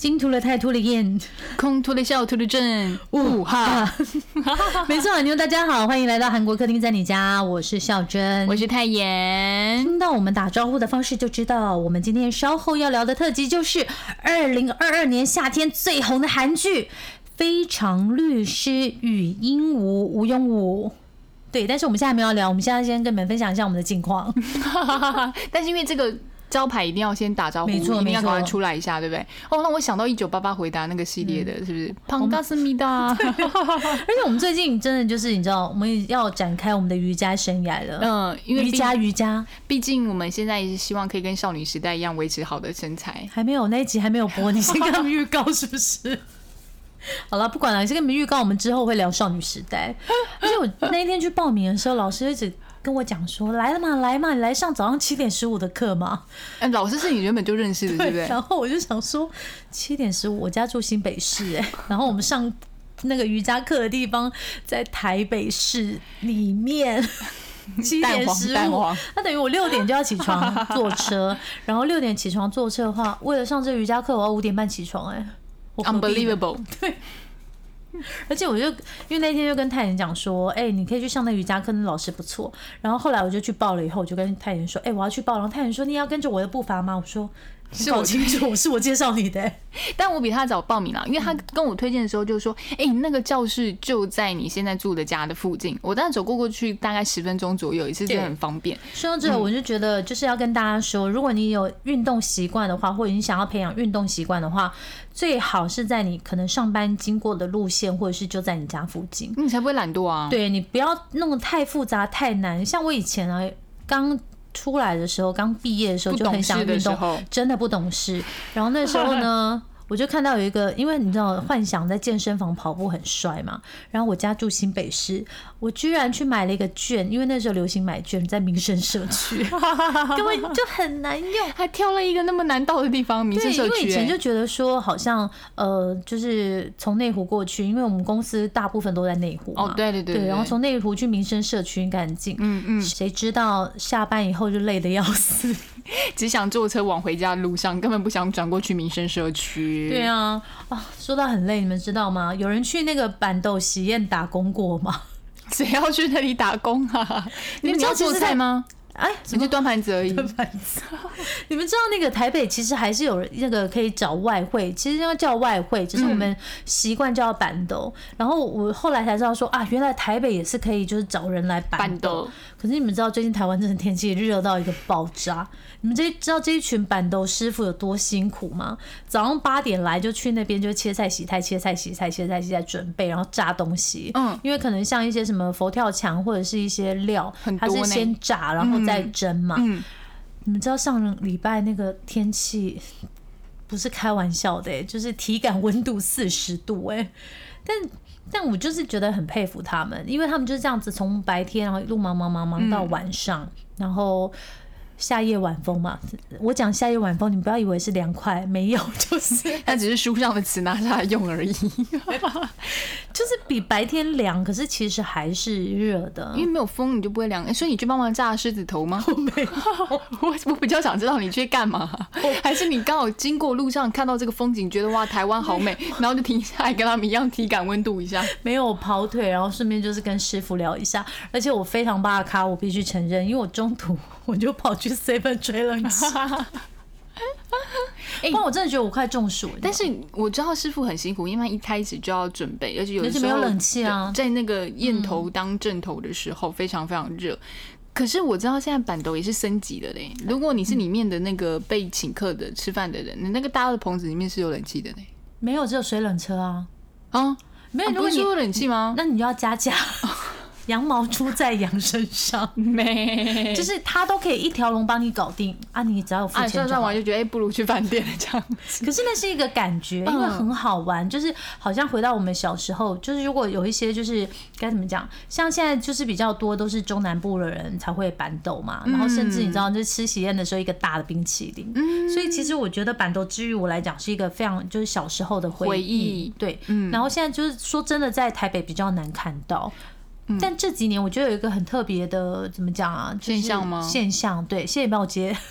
金秃了太秃了燕，空秃了笑，秃了正，呜哈！没错，你们大家好，欢迎来到韩国客厅在你家，我是孝珍，我是泰妍。听到我们打招呼的方式就知道，我们今天稍后要聊的特辑就是二零二二年夏天最红的韩剧《非常律师与鹦鹉》吴庸武。对，但是我们现在没有聊，我们现在先跟你们分享一下我们的近况。但是因为这个。招牌一定要先打招呼，没错，一定要赶快出来一下，对不对？哦，让我想到一九八八回答那个系列的，是不是？庞大思密达。而且我们最近真的就是你知道，我们要展开我们的瑜伽生涯了。嗯，因为瑜伽瑜伽，毕竟我们现在也是希望可以跟少女时代一样维持好的身材。还没有那一集还没有播，你先跟他们预告是不是？好了，不管了，先跟你们预告，我们之后会聊少女时代。而且我那一天去报名的时候，老师一直。跟我讲说来了嘛，来嘛，你来上早上七点十五的课嘛。哎，老师是你原本就认识的，对不对？然后我就想说，七点十五，我家住新北市，哎，然后我们上那个瑜伽课的地方在台北市里面。七点十五，那等于我六点就要起床坐车，然后六点起床坐车的话，为了上这瑜伽课，我要五点半起床，哎，unbelievable，对。而且我就因为那天就跟泰妍讲说，哎，你可以去上那瑜伽课，那老师不错。然后后来我就去报了，以后我就跟泰妍说，哎，我要去报。然后泰妍说，你要跟着我的步伐吗？我说。是我清楚，是我介绍你的，但我比他早报名了，因为他跟我推荐的时候就说：“哎，那个教室就在你现在住的家的附近，我当时走过过去大概十分钟左右，也是真的很方便。”说到这，我就觉得就是要跟大家说，如果你有运动习惯的话，或者你想要培养运动习惯的话，最好是在你可能上班经过的路线，或者是就在你家附近，你才不会懒惰啊。对你不要弄得太复杂太难，像我以前啊刚。出来的时候，刚毕业的时候就很想运动，真的不懂事。然后那时候呢？我就看到有一个，因为你知道幻想在健身房跑步很帅嘛。然后我家住新北市，我居然去买了一个券，因为那时候流行买券，在民生社区，根本就很难用，还挑了一个那么难到的地方，民生社区。因为以前就觉得说，好像呃，就是从内湖过去，因为我们公司大部分都在内湖嘛。哦，对对对。然后从内湖去民生社区应该很近。嗯嗯。谁知道下班以后就累得要死。只想坐车往回家的路上，根本不想转过去民生社区。对啊，啊，说到很累，你们知道吗？有人去那个板豆喜宴打工过吗？谁要去那里打工啊？你们知道做菜吗？哎，只是端盘子而已。端盘子。你们知道那个台北其实还是有那个可以找外汇，其实应该叫外汇，只是我们习惯叫板豆。然后我后来才知道说啊，原来台北也是可以，就是找人来板豆。可是你们知道最近台湾真的天气热到一个爆炸？你们这知道这一群板豆师傅有多辛苦吗？早上八点来就去那边就切菜洗菜切菜洗菜切菜洗菜准备，然后炸东西。嗯，因为可能像一些什么佛跳墙或者是一些料，它是先炸然后再蒸嘛。嗯，你们知道上礼拜那个天气不是开玩笑的，就是体感温度四十度哎，但。但我就是觉得很佩服他们，因为他们就是这样子，从白天然后一路忙忙忙忙到晚上，然后。夏夜晚风嘛，我讲夏夜晚风，你不要以为是凉快，没有，就是 它只是书上的词拿下来用而已，就是比白天凉，可是其实还是热的，因为没有风你就不会凉。所以你去帮忙炸狮子头吗？没有，我我比较想知道你去干嘛，还是你刚好经过路上看到这个风景，觉得哇台湾好美，然后就停下来跟他们一样体感温度一下？没有跑腿，然后顺便就是跟师傅聊一下，而且我非常巴咖，我必须承认，因为我中途我就跑去。seven 吹冷气，哎，我真的觉得我快中暑了。但是我知道师傅很辛苦，因为他一开始就要准备，而且有时候没有冷气啊，在那个焰头当正头的时候非常非常热。可是我知道现在板斗也是升级的嘞。如果你是里面的那个被请客的吃饭的人，你那个大的棚子里面是有冷气的嘞？没有，只有水冷车啊。啊，没有，不是有冷气吗？那你就要加价。羊毛出在羊身上，没，就是他都可以一条龙帮你搞定啊，你只要有付啊，钱就好。算算完。就觉得哎，不如去饭店这样子。可是那是一个感觉，因为很好玩，就是好像回到我们小时候，就是如果有一些就是该怎么讲，像现在就是比较多都是中南部的人才会板豆嘛，然后甚至你知道，就是吃喜宴的时候一个大的冰淇淋，所以其实我觉得板豆之于我来讲是一个非常就是小时候的回回忆。忆，对，然后现在就是说真的，在台北比较难看到。但这几年我觉得有一个很特别的，怎么讲啊？就是现象吗现象，对，谢谢你帮我接。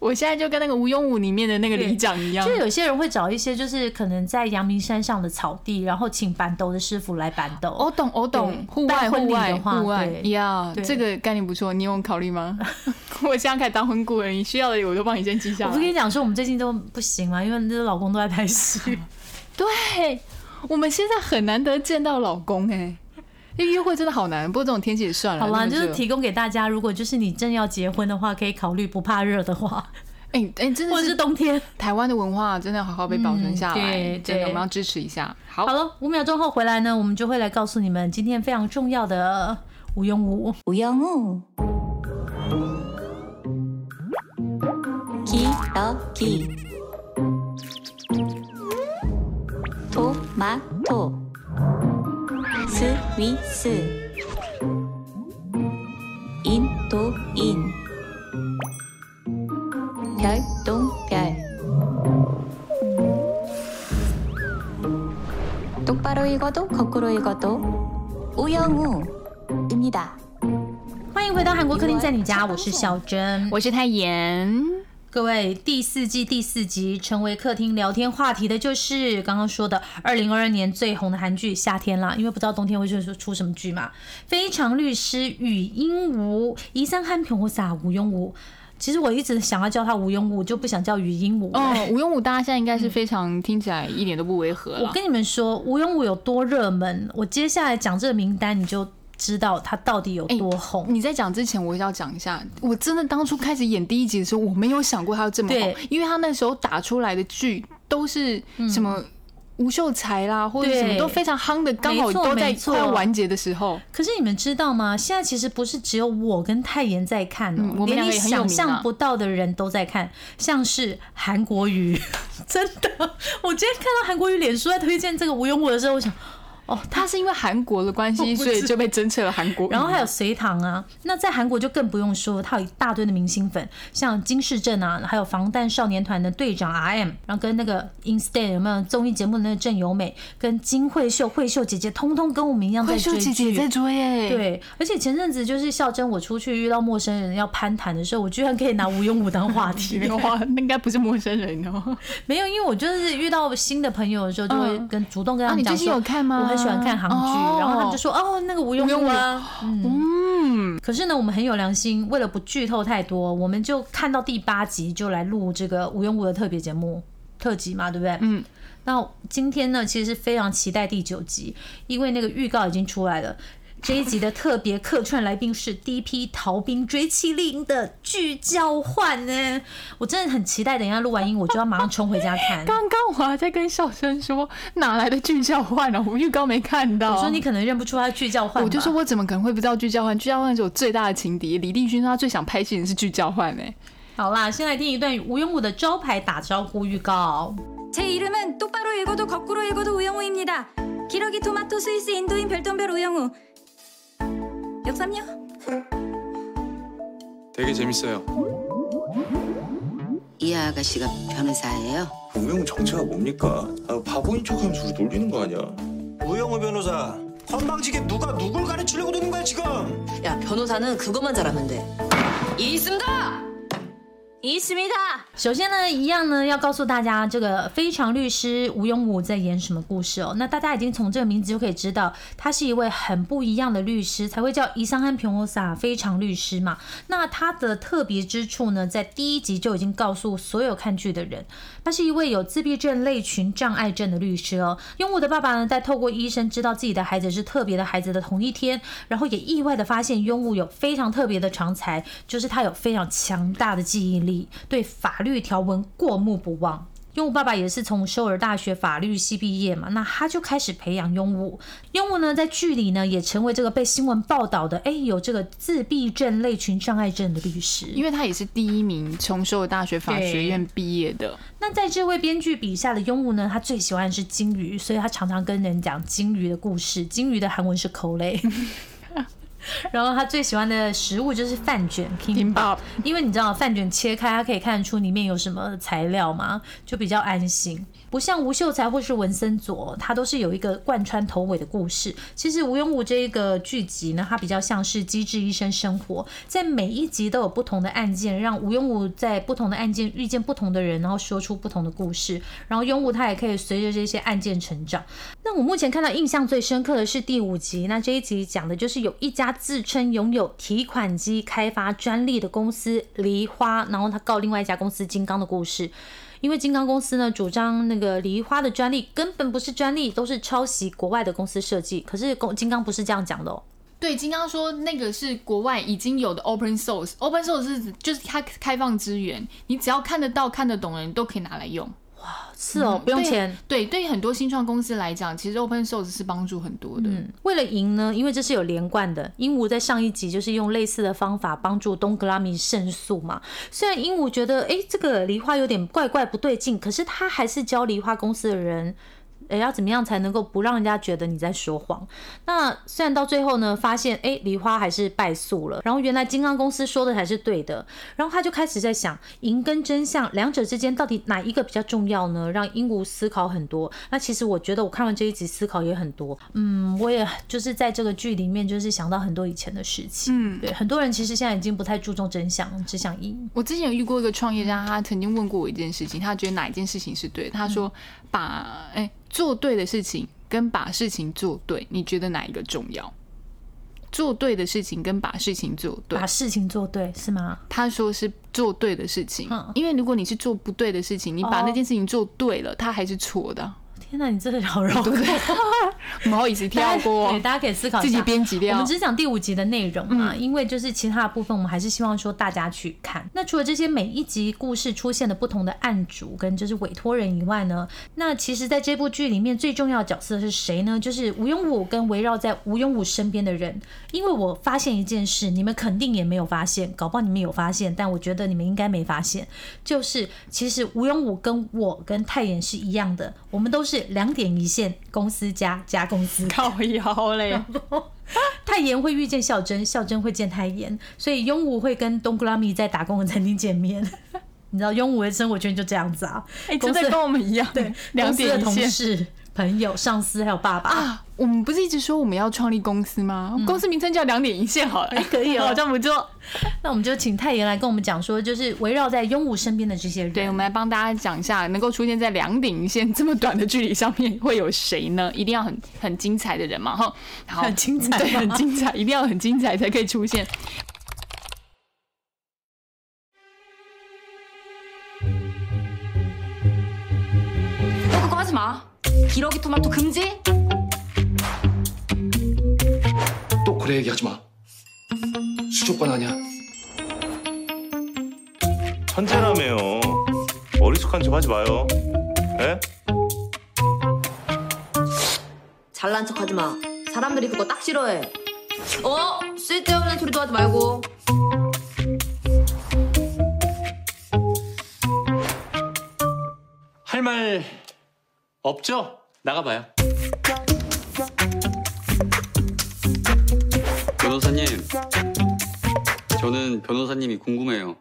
我现在就跟那个吴庸武里面的那个 里长一样就，有些人会找一些，就是可能在阳明山上的草地，然后请板斗的师傅来板斗。我懂，我懂对，户外，户外，的话户外对呀，对这个概念不错，你有考虑吗？我现在开始当婚顾人，你需要的我都帮你先记下来。我不跟你讲说，我们最近都不行嘛，因为那老公都在拍戏。对，我们现在很难得见到老公哎，哎，约会真的好难。不过这种天气也算了。好了，就是提供给大家，如果就是你正要结婚的话，可以考虑不怕热的话。哎、哎、真的是,冬天，台湾的文化真的要好好被保存下来，嗯、真的我们要支持一下。好，好了，五秒钟后回来呢，我们就会来告诉你们今天非常重要的无用物。无用物。k e y o key，tomato。 스위스 인도인 별똥별 똑바로 읽어도 거꾸로 읽어도 우영우입니다. 欢迎回到韩国客厅在你家，我是小珍。我是泰妍， 各位，第四季第四集成为客厅聊天话题的就是刚刚说的二零二二年最红的韩剧《夏天》啦，因为不知道冬天会出出什么剧嘛。非常律师禹英武、이상한변호사吴庸武。其实我一直想要叫他吴庸武，就不想叫禹英武。哦，吴庸武大家现在应该是非常听起来一点都不违和了。我跟你们说，吴庸武有多热门，我接下来讲这个名单，你就 知道他到底有多红。你在讲之前，我要讲一下，我真的当初开始演第一集的时候，我没有想过他要这么红，因为他那时候打出来的剧都是什么吴秀才啦，或者什么都非常夯的，刚好都在没错快要完结的时候。可是你们知道吗？现在其实不是只有我跟泰妍在看哦、嗯我连你想象不到的人都在看，像是韩国瑜，真的。我今天看到韩国瑜脸书在推荐这个吴永武的时候，我想，哦，他。是因为韩国的关系，所以就被侦测了韩国。然后还有隋唐啊，那在韩国就更不用说，他有一大堆的明星粉，像金世正啊，还有防弹少年团的队长 RM，然后跟那个 Instead 有没有综艺节目的那个郑有美，跟金惠秀、惠秀姐姐，通通跟我们一样在慧秀追剧姐姐也在追哎，，对，而且前阵子就是孝珍，我出去遇到陌生人要攀谈的时候，我居然可以拿吴庸武当话题。哇，那应该不是陌生人哦。没有，因为我就是遇到新的朋友的时候，就会跟主动跟他啊你最近们讲说，有看吗我很喜欢看韩剧，哦然后他们就说哦，那个无用用啊，嗯。可是呢，我们很有良心，为了不剧透太多，我们就看到第八集就来录这个无用物的特别节目特辑嘛，对不对？嗯。那今天呢，其实是非常期待第九集，因为那个预告已经出来了。这一集的特别客串来宾是第一批逃兵追妻令的剧交换呢，我真的很期待。等一下录完音，我就要马上冲回家看。刚刚我还在跟笑声说，哪来的剧交换啊？我预告没看到。我说你可能认不出他剧交换吧，我就说我怎么可能会不知道剧交换？剧交换是我最大的情敌。李立勋说他最想拍戏的是剧交换哎、好啦，先来听一段吴庸武的招牌打招呼预告。 제 이름은 똑바로 읽어도 거꾸로 읽어도 우영우입니다. 기러기 토마토 스위스 인도인 별똥별 우영우. 역삼요? 되게 재밌어요. 이 아가씨가 변호사예요? 우영 정체가 뭡니까? 아, 바보인 척하면서 우리 놀리는 거 아니야? 우영우 변호사 건방지게 누가 누굴 가르치려고 드는 거야 지금 야 변호사는 그것만 잘하면 돼. 이 있습니다. 伊西密塔，首先呢，一样呢，要告诉大家这个非常律师吴永武在演什么故事哦。那大家已经从这个名字就可以知道，他是一位很不一样的律师，才会叫伊桑汉平欧萨非常律师嘛。那他的特别之处呢，在第一集就已经告诉所有看剧的人，他是一位有自闭症类群障碍症的律师哦。永武的爸爸呢，在透过医生知道自己的孩子是特别的孩子的同一天，然后也意外的发现永武有非常特别的长才，就是他有非常强大的记忆力，对法律条文过目不忘。庸武爸爸也是从首尔大学法律系毕业嘛，那他就开始培养庸武。庸武呢，在剧里呢，也成为这个被新闻报道的，哎，有这个自闭症类群障碍症的律师。因为他也是第一名从首尔大学法学院毕业的。那在这位编剧笔下的庸武呢，他最喜欢的是金鱼，所以他常常跟人讲金鱼的故事。金鱼的韩文是口类。然后他最喜欢的食物就是饭卷 Kimbap，因为你知道饭卷切开，它可以看得出里面有什么材料嘛，就比较安心。不像吴秀才或是文森佐，他都是有一个贯穿头尾的故事。其实吴庸武这一个剧集呢，它比较像是《机智医生生活》，在每一集都有不同的案件，让吴庸武在不同的案件遇见不同的人，然后说出不同的故事。然后庸武他也可以随着这些案件成长。那我目前看到印象最深刻的是第五集，那这一集讲的就是有一家自称拥有提款机开发专利的公司梨花，然后他告另外一家公司金刚的故事。因为金刚公司呢，主张那个梨花的专利根本不是专利，都是抄袭国外的公司设计。可是公金刚不是这样讲的哦。对，金刚说那个是国外已经有的 open source，open source 是就是它开放资源，你只要看得到、看得懂的人都可以拿来用。是哦，不用钱。对，对于很多新创公司来讲，其实 open source 是帮助很多的。嗯，为了赢呢，因为这是有连贯的。鹦鹉在上一集就是用类似的方法帮助东格拉米胜诉嘛。虽然鹦鹉觉得，哎，这个梨花有点怪怪不对劲，可是他还是教梨花公司的人。哎，要怎么样才能够不让人家觉得你在说谎？那虽然到最后呢，发现哎，梨花还是败诉了。然后原来金刚公司说的才是对的。然后他就开始在想，赢跟真相两者之间到底哪一个比较重要呢？让鹦鹉思考很多。那其实我觉得我看完这一集思考也很多。嗯，我也就是在这个剧里面就是想到很多以前的事情。嗯，对，很多人其实现在已经不太注重真相，只想赢。我之前有遇过一个创业家，他曾经问过我一件事情，他觉得哪一件事情是对？他说把哎。做对的事情跟把事情做对，你觉得哪一个重要？做对的事情跟把事情做对，把事情做对是吗？他说是做对的事情，因为如果你是做不对的事情，你把那件事情做对了，它还是错的。天哪，你真的好绕口！不好意思跳过，对，大家可以思考自己编辑掉。我们只讲第五集的内容嘛，因为就是其他的部分，我们还是希望说大家去看。那除了这些每一集故事出现的不同的案主跟就是委托人以外呢，那其实在这部剧里面最重要的角色是谁呢？就是吴庸武跟围绕在吴庸武身边的人。因为我发现一件事，你们肯定也没有发现，搞不好你们有发现，但我觉得你们应该没发现，就是其实吴庸武跟我跟泰妍是一样的，我们都是。两点一线，公司加加公司，靠腰嘞。太妍会遇见孝真，孝真会见太妍，所以庸武会跟东古拉米在打工的餐厅见面。你知道庸武的生活圈就这样子啊，真的跟我们一样，对，两点的同事。朋友、上司还有爸爸啊！我们不是一直说我们要创立公司吗？公司名称叫两点一线好了，可以哦，好像不错。那我们就请太妍来跟我们讲说，就是围绕在庸武身边的这些人。对，我们来帮大家讲一下，能够出现在两点一线这么短的距离上面会有谁呢？一定要很很精彩的人嘛，哈，很精彩，对，很精彩，一定要很精彩才可以出现。 마. 기러기 토마토 금지? 또 그래 얘기하지 마. 수족관 아니야. 천재라며요. 어리숙한 척 하지 마요. 에? 잘난 척 하지 마. 사람들이 그거 딱 싫어해. 어? 쓸데없는 소리도 하지 말고. 할말 없죠? 나가봐요. 변호사님, 저는 변호사님이 궁금해요. ”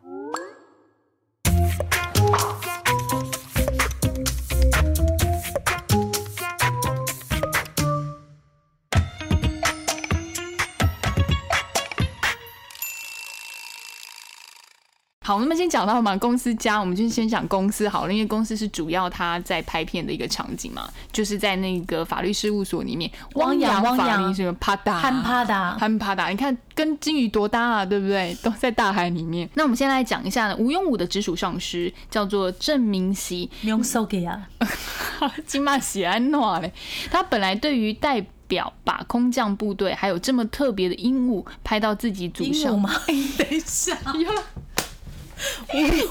好，那么先讲到嘛，公司家，我们就先讲公司好了，因为公司是主要他在拍片的一个场景嘛，就是在那个法律事务所里面。汪洋，汪洋，什么帕达，憨帕达，憨帕达，你看跟金鱼多大啊，对不对？都在大海里面。那我们先来讲一下吴庸武的直属上司叫做郑明熙。用手给啊，金马喜安诺嘞。他本来对于代表把空降部队还有这么特别的鹦鹉拍到自己组上吗？等一下。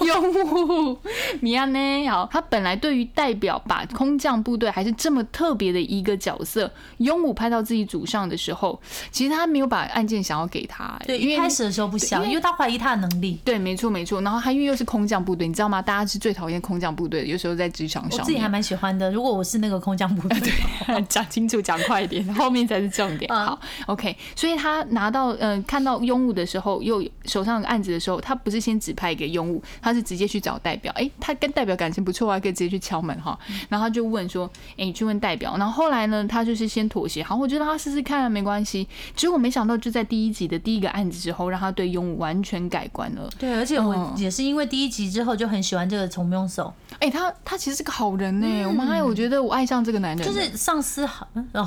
拥护米亚呢？好，他本来对于代表把空降部队还是这么特别的一个角色，拥武派到自己组上的时候，其实他没有把案件想要给他，对，因为一开始的时候不想，因为他怀疑他的能力。对，没错没错。然后他因为又是空降部队，你知道吗？大家是最讨厌空降部队的，有时候在职场上，我自己还蛮喜欢的。如果我是那个空降部队，讲清楚，讲快一点，后面才是重点。好，OK。所以他拿到呃看到拥武的时候，又手上有案子的时候，他不是先指派给拥武，他是直接去找代表。哎，他跟代表感情不错啊，可以直接去敲门哈。然后他就问说：“哎，你去问代表。”然后后来呢，他就是先妥协，好，我觉得他试试看没关系。结果没想到就在第一集的第一个案子之后，让他对拥武完全改观了。对，而且我也是因为第一集之后就很喜欢这个从庸手。哎，他他其实是个好人呢。我妈呀，我觉得我爱上这个男人，就是上司好哦，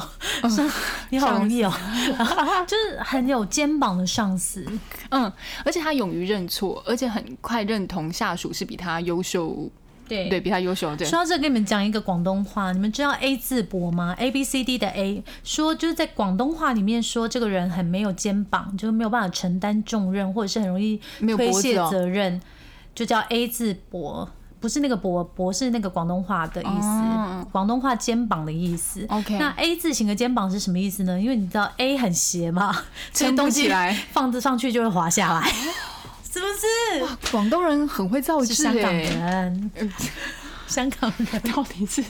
上 你好容易哦，就是很有肩膀的上司。嗯，而且他勇于认错，而且很快认同下属是比他优秀。对对，比他优秀。对，说到这，跟你们讲一个广东话，你们知道 A 字膊吗？A B C D 的 A，说就是在广东话里面说这个人很没有肩膀，就是没有办法承担重任，或者是很容易推卸责任，就叫 A 字膊，不是那个博博是那个广东话的意思，广东话肩膀的意思。OK，那 A 字形的肩膀是什么意思呢？因为你知道 A 很斜嘛，撑不起来，放着上去就会滑下来。是不是？广东人很会造句，香港人，香港人到底是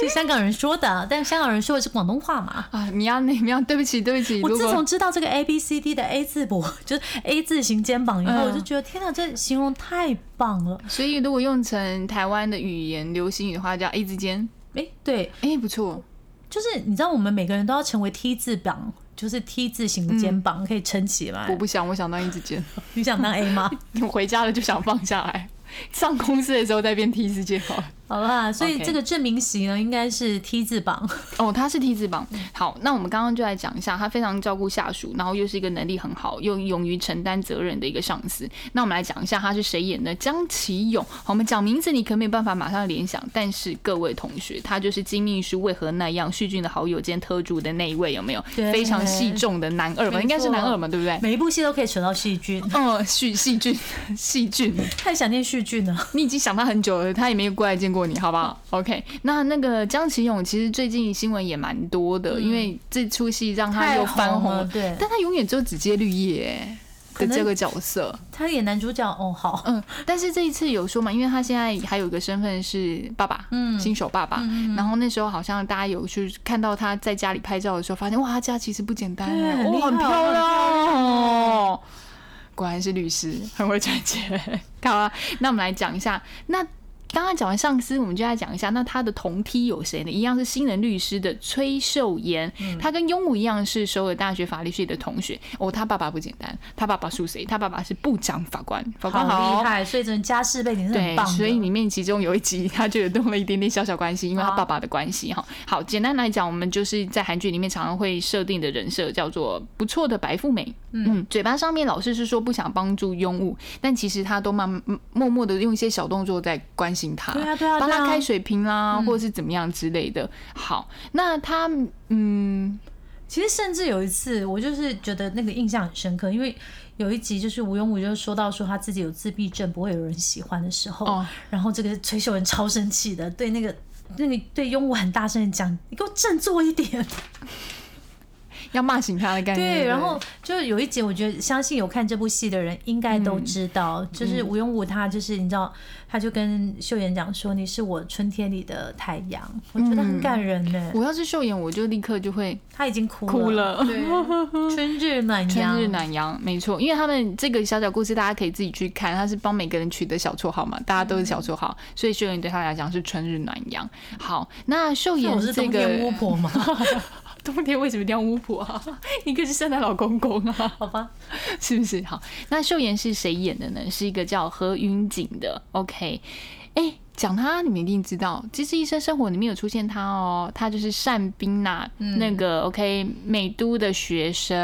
就香港人说的，但香港人说的是广东话嘛？啊，米亚内米亚，对不起，对不起。我自从知道这个 A B C D 的 A 字膊，就是 A 字形肩膀以后，我就觉得天哪，这形容太棒了。所以如果用成台湾的语言流行语的话，叫 A 字肩。哎，对，哎，不错。就是你知道，我们每个人都要成为 T 字膀。就是 T 字形的肩膀可以撑起来。我不想，我想当一字肩。你想当 A 吗？我回家了就想放下来，上公司的时候再变 T 字肩好了。好啦，所以这个证明席呢，应该是 T 字榜哦，他是 T 字榜。好，那我们刚刚就来讲一下，他非常照顾下属，然后又是一个能力很好，又勇于承担责任的一个上司。那我们来讲一下他是谁演的？江启勇。好，我们讲名字你可没有办法马上联想，但是各位同学，他就是金秘书为何那样旭俊的好友兼特助的那一位，有没有？非常戏重的男二嘛，应该是男二嘛，对不对？每一部戏都可以扯到细菌。哦，旭细菌，细菌，太想念旭俊了。你已经想他很久了，他也没有过来见过你，好不好？OK，那那个江启勇其实最近新闻也蛮多的，因为这出戏让他又翻红了，对，但他永远就只接绿叶的这个角色，他演男主角哦，好，嗯，但是这一次有说嘛，因为他现在还有一个身份是爸爸，嗯，新手爸爸，然后那时候好像大家有去看到他在家里拍照的时候，发现哇，他家其实不简单，哦，很漂亮。哦，果然是律师，很会赚钱。好啊，那我们来讲一下那。刚刚讲完上司，我们就来讲一下，那他的同梯有谁呢？一样是新人律师的崔秀妍，他跟庸武一样是首尔大学法律系的同学。哦，他爸爸不简单，他爸爸是谁？他爸爸是部长法官，法官好厉害，所以这种家世背景是很棒所以里面其中有一集，他就有动了一点点小小关系，因为他爸爸的关系哈。好，简单来讲，我们就是在韩剧里面常常会设定的人设叫做不错的白富美。嗯，嘴巴上面老是是说不想帮助庸武，但其实他都慢默默的用一些小动作在关心他，对啊对啊，帮他开水瓶啦，或者是怎么样之类的。好，那他嗯，其实甚至有一次，我就是觉得那个印象很深刻，因为有一集就是吴庸武就说到说他自己有自闭症，不会有人喜欢的时候，然后这个崔秀文超生气的，对那个那个对庸武很大声的讲：“你给我振作一点。”要骂醒他的概念。对，然后就有一集，我觉得相信有看这部戏的人应该都知道，就是吴庸武他就是你知道，他就跟秀妍讲说：“你是我春天里的太阳。”我觉得很感人呢。我要是秀妍，我就立刻就会，他已经哭哭了。对，春日暖阳，春日暖阳，没错。因为他们这个小小故事，大家可以自己去看，他是帮每个人取的小绰号嘛，大家都是小绰号，所以秀妍对他来讲是春日暖阳。好，那秀妍是这个巫婆吗？冬天为什么一定要巫婆啊？一个是圣诞老公公啊，好吧，是不是？好，那秀妍是谁演的呢？是一个叫何云锦的。OK，哎，讲他你们一定知道，《机智医生生活》里面有出现他哦，他就是单冰娜那个 OK 美都的学生，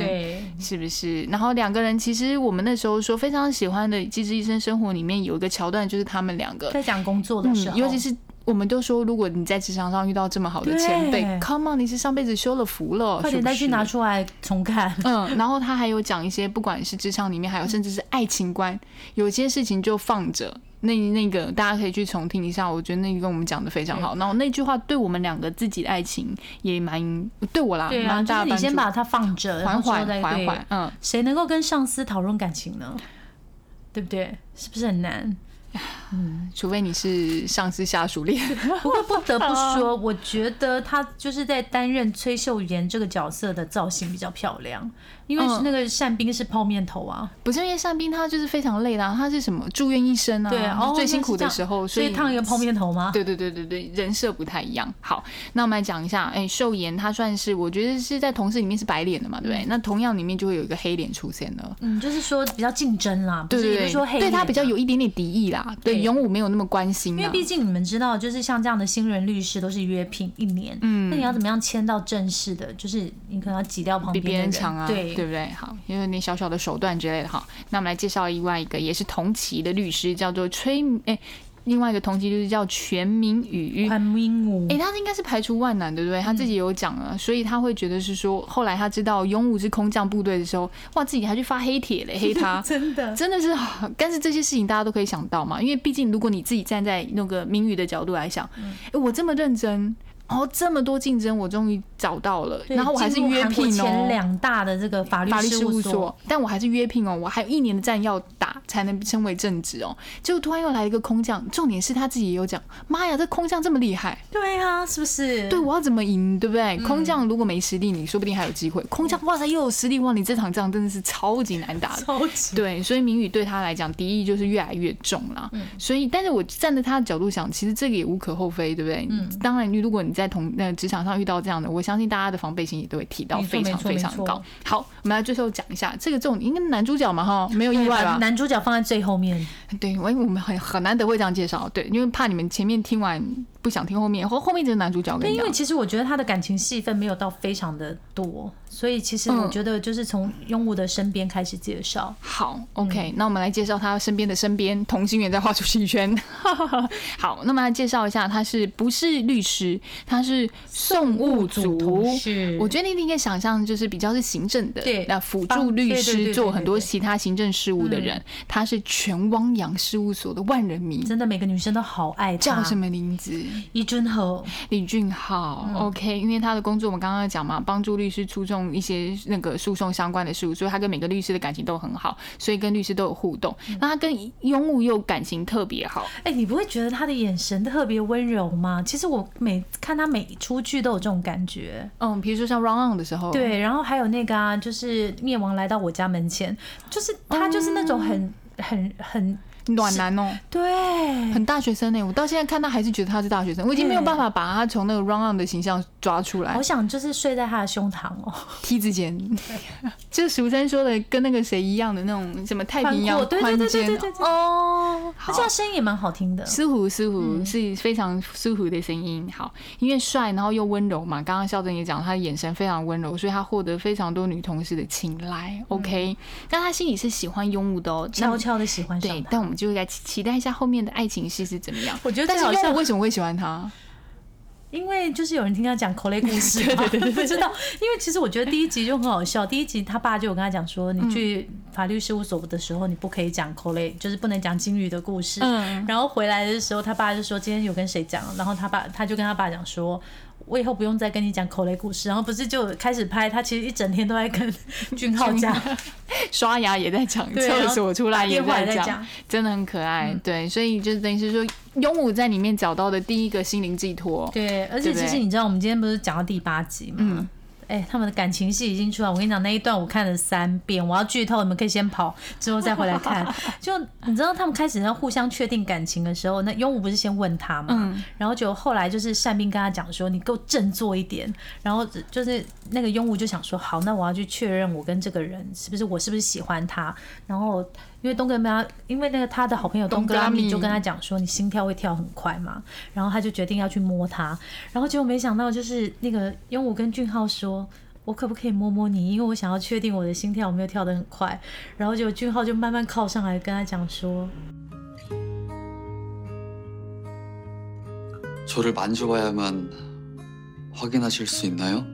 对，是不是？然后两个人其实我们那时候说非常喜欢的《机智医生生活》里面有一个桥段，就是他们两个在讲工作的时候，尤其是。我们都说，如果你在职场上遇到这么好的前辈，Come on，你是上辈子修了福了，快点再去拿出来重看。嗯，然后他还有讲一些，不管是职场里面，还有甚至是爱情观，有些事情就放着。那那个大家可以去重听一下，我觉得那个跟我们讲的非常好。然后那句话对我们两个自己的爱情也蛮对我啦，对啊，就是你蛮大的帮助。先把它放着，缓缓缓缓，嗯，谁能够跟上司讨论感情呢？对不对？是不是很难？除非你是上司下属恋，不过不得不说，我觉得他就是在担任崔秀妍这个角色的造型比较漂亮，因为是嗯那个善冰是泡面头啊，不是因为善兵他就是非常累啦、他是什么住院医生啊，对啊，哦最辛苦的时候，以所以烫一个泡面头吗？对对对对对，人设不太一样。好，那我们来讲一下，哎、秀妍她算是我觉得是在同事里面是白脸的嘛，对不对？那同样里面就会有一个黑脸出现了。嗯，就是说比较竞争啦，不对对对，是也不是说黑脸啊对他比较有一点点敌意啦，对对勇武没有那么关心啦，因为毕竟你们知道，就是像这样的新人律师都是约聘一年，嗯那你要怎么样签到正式的？就是你可能要挤掉旁比边比别人强啊，对对不对？好，因为你小小的手段之类的。好，那我们来介绍另外一个也是同期的律师，叫做崔哎。另外一个同期就是叫全民语。全民舞哎、他应该是排除万难，对不对？他自己有讲了，所以他会觉得是说，后来他知道勇武是空降部队的时候，哇，自己还去发黑帖嘞，黑他，真的真的是，但是这些事情大家都可以想到嘛，因为毕竟如果你自己站在那个名语的角度来想，哎、我这么认真，然后这么多竞争，我终于找到了，然后我还是约聘前哦。两大的这个法律法律事务所所，，但我还是约聘哦，我还有一年的战要打才能称为正职哦。结果突然又来一个空降，重点是他自己也有讲，妈呀，这空降这么厉害，对啊，是不是？对，我要怎么赢，对不对？空降如果没实力，你说不定还有机会。空降，哇塞，又有实力，哇，你这场仗真的是超级难打的。超级对，所以明宇对他来讲敌意就是越来越重啦。所以，但是我站在他的角度想，其实这个也无可厚非，对不对？嗯，当然，你如果你在同那职场上遇到这样的，我相信大家的防备心也都会提到非常非常高。好，我们来最后讲一下这个重点，应该男主角嘛哈，没有意外吧？男主角放在最后面，对，我我们很很难得会这样介绍，对，因为怕你们前面听完不想听后面，后后面就是男主角我跟因为。其实我觉得他的感情戏份没有到非常的多，所以其实我嗯觉得就是从庸武的身边开始介绍。好，OK，、那我们来介绍他身边的身边同心圆再画出去一圈。好，那么来介绍一下，他是不是律师？他是送物组我觉得你应该想象，就是比较是行政的，对那辅助律师做很多其他行政事务的人，他是全汪洋事务所的万人迷。真的每个女生都好爱他，叫什么名字？伊尊侯，李俊浩、o k 因为他的工作我们刚刚讲嘛，帮助律师出众一些那个诉讼相关的事务，所以他跟每个律师的感情都很好，所以跟律师都有互动。那他跟庸武又感情特别好，哎、你不会觉得他的眼神特别温柔吗？其实我每看他每一出剧都有这种感觉。嗯，比如说像 Run On 的时候，，对，然后还有那个啊，就是灭亡来到我家门前，就是他就是那种很、很很暖男哦、对，很大学生呢、我到现在看他还是觉得他是大学生，我已经没有办法把他从那个 Run On 的形象抓出来好。想就是睡在他的胸膛哦，梯子间，就是俗称说的跟那个谁一样的那种什么太平洋对对对对对对对哦，他这样声音也蛮好听的。舒服舒服嗯是非常舒服的声音。好，因为帅，然后又温柔嘛。刚刚孝珍也讲，他的眼神非常温柔，所以他获得非常多女同事的青睐。OK，但他心里是喜欢庸武的哦，悄悄的喜欢上他，，对但我们就来期期待一下后面的爱情戏是怎么样。我觉得但是最好笑庸武为什么会喜欢他？因为就是有人听他讲口雷故事嘛，对对对，不知道。因为其实我觉得第一集就很好笑，第一集他爸就有跟他讲说，你去法律事务所的时候，你不可以讲口雷，就是不能讲金鱼的故事。嗯然后回来的时候，他爸就说今天有跟谁讲，然后他爸他就跟他爸讲说。我以后不用再跟你讲口雷故事，然后不是就开始拍，他其实一整天都在跟俊浩讲，刷牙也在讲，厕所出来也在讲，真的很可爱。对，所以就等于是说，庸武在里面找到的第一个心灵寄托。对，而且其实你知道，我们今天不是讲到第八集嘛？嗯哎、他们的感情戏已经出来。我跟你讲，那一段我看了三遍，我要剧透，你们可以先跑，之后再回来看。就你知道，他们开始要互相确定感情的时候，那庸武不是先问他嘛？嗯然后就后来就是单兵跟他讲说：“你给我振作一点。”然后就是那个庸武就想说：“好，那我要去确认我跟这个人是不是我是不是喜欢他。”然后因为东哥他，因为那个他的好朋友东哥拉东哥拉米米就跟他讲说：“你心跳会跳很快嘛。”然后他就决定要去摸他，然后结果没想到就是那个庸武跟俊浩说。我可不可以摸摸你？因为我想要确定我的心跳有没有跳得很快。然后结果俊浩就慢慢靠上来跟他讲说：“ 저를 만져봐야만 확인하실 수 있나요?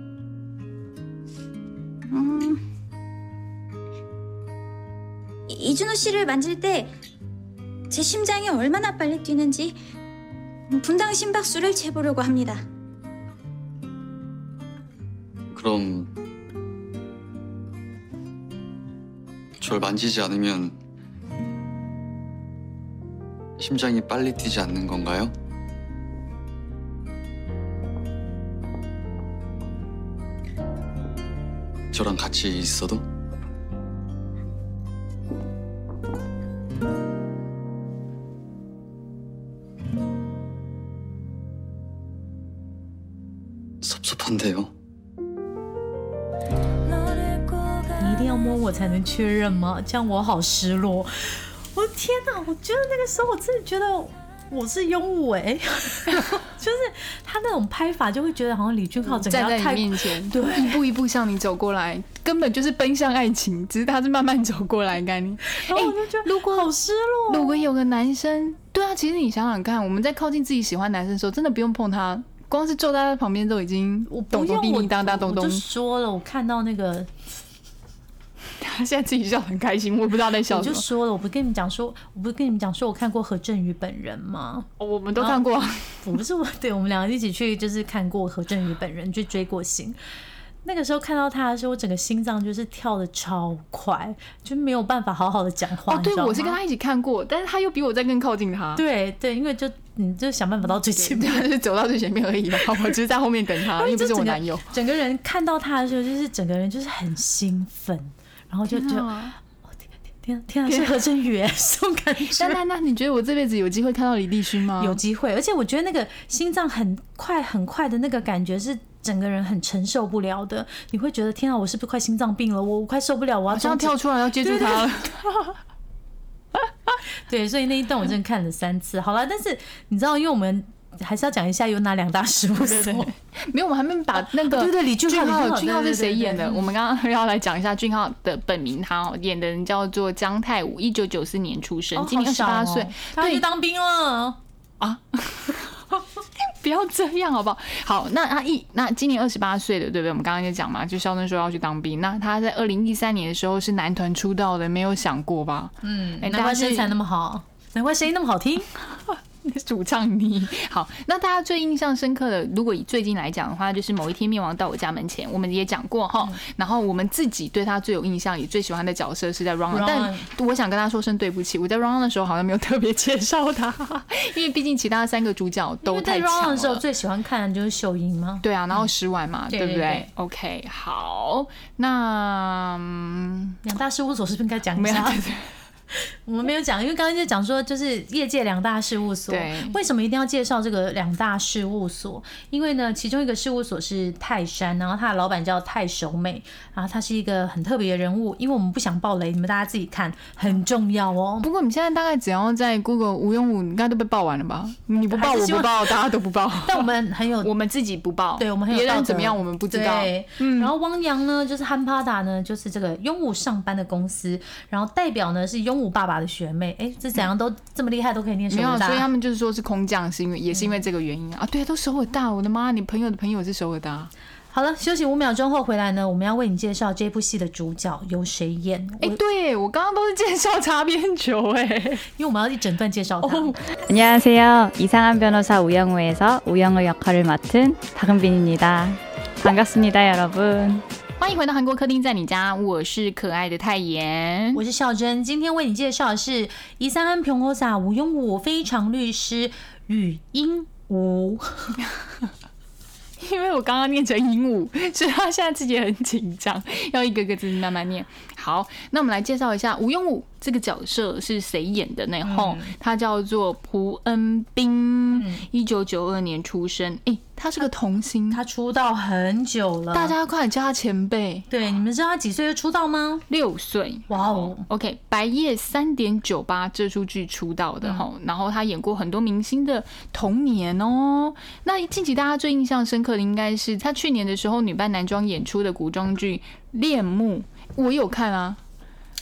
이- 이준호 씨를 만질 때 제 심장이 얼마나 빨리 뛰는지 분당 심박수를 재보려고 합니다. 그럼 절 만지지 않으면 심장이 빨리 뛰지 않는 건가요? 저랑 같이 있어도? 섭섭한데요. 你一定要摸我才能确认吗？这样我好失落。我的天哪！我觉得那个时候我真的觉得我是庸武哎，就是他那种拍法就会觉得好像李俊浩整个站在要太你面前，对一步一步向你走过来，根本就是奔向爱情，只是他是慢慢走过来，概念。然后我就觉得如果好失落。如果有个男生，对啊，其实你想想看，我们在靠近自己喜欢男生的时候，真的不用碰他， 光是坐在他旁边都已经我不咚咚叮叮当当咚咚我就。说了，我看到那个他现在自己笑得很开心，我不知道在笑什么。我就说了，我不跟你们讲说，我不是跟你们讲说我看过何振宇本人吗？哦我们都看过，我不是我，对我们两个一起去就是看过何振宇本人，去追过星。那个时候看到他的时候，我整个心脏就是跳的超快，就没有办法好好的讲话。哦，对，我是跟他一起看过，但是他又比我在更靠近他。对对，因为就你就想办法到最前面。就是走到最前面而已嘛，我只是在后面等他，因为不是我男友。整个人看到他的时候，就是整个人就是很兴奋，然后就就啊天天啊，是何振宇耶这种感觉。那那那，你觉得我这辈子有机会看到李立勋吗？有机会，而且我觉得那个心脏很快很快的那个感觉是整个人很承受不了的。你会觉得天啊，我是不是快心脏病了？我我快受不了，我要这样跳出来要接住他了。对，所以那一段我真的看了三次。好了，但是你知道，因为我们还是要讲一下有哪两大事务所。没有，我们还没把那个哦对对李俊浩俊浩是谁演的？对我们刚刚要来讲一下俊浩的本名，他哦演的人叫做姜泰武，一九九四年出生，哦今年二十八岁。对他去当兵了。不要这样好不好？好，那阿一那今年二十八岁的，对不对？我们刚刚就讲嘛，就肖正说要去当兵。那他在二零一三年的时候是男团出道的，没有想过吧？嗯，哎难怪身材那么好，难怪声音那么好听。主唱你好，那大家最印象深刻的，如果以最近来讲的话，就是某一天灭亡到我家门前，我们也讲过哈。然后我们自己对他最有印象，也最喜欢的角色是在 Run，Run 但我想跟他说声对不起，我在 Run 的时候好像没有特别介绍他，因为毕竟其他三个主角都太 round 的时候。最喜欢看的就是秀英吗。对啊，然后十婉嘛，对对不对？OK，好，那嗯两大事务所是不是应该讲一下？我们没有讲，因为刚刚就讲说，就是业界两大事务所，为什么一定要介绍这个两大事务所？因为呢，其中一个事务所是泰山，然后他的老板叫泰守美，然后他是一个很特别的人物，因为我们不想爆雷，你们大家自己看，很重要哦。不过你现在大概只要在 Google 吴庸武，应该都被爆完了吧？你不报还是希望我不爆，大家都不爆。但我们很有 我们自己不爆，对我们很有别人怎么样我们不知道。对，嗯然后汪洋呢，就是汉帕达呢，就是这个庸武上班的公司，然后代表呢是庸武爸爸的学妹，哎，这怎样都这么厉害，都可以念首没有，尔所以他大。们就是说是空降，是因为也是因为这个原因啊。啊对啊，都首尔大，我的妈！你朋友的朋友是首尔大，好了，休息五秒钟后回来呢，我们要为你介绍这部戏的主角由谁演。哎、我对我刚刚都是介绍擦边球、哎，因为我们要一整段介绍他。 안녕하세요. 이상한 변호사 우영우에서 우영우 역할을 맡은 박은빈입니다. 반갑습니다, 여러분. 欢迎回到韩国客厅，在你家，我是可爱的泰妍。我是孝珍，今天为你介绍的是伊三安平欧萨吴庸武非常律师语音吴。因为我刚刚念成鹦鹉，所以他现在自己也很紧张，要一个个字慢慢念。好，那我们来介绍一下吴庸武这个角色是谁演的呢？吼、他叫做蒲恩斌，一九九二年出生。诶，他是个童星，他出道很久了，大家快点叫他前辈，对你们知道他几岁就出道吗？六岁。哇哦，OK，白夜三点九八这出剧出道的哈、然后他演过很多明星的童年哦。那近期大家最印象深刻的应该是他去年的时候女扮男装演出的古装剧《恋慕》，我有看啊。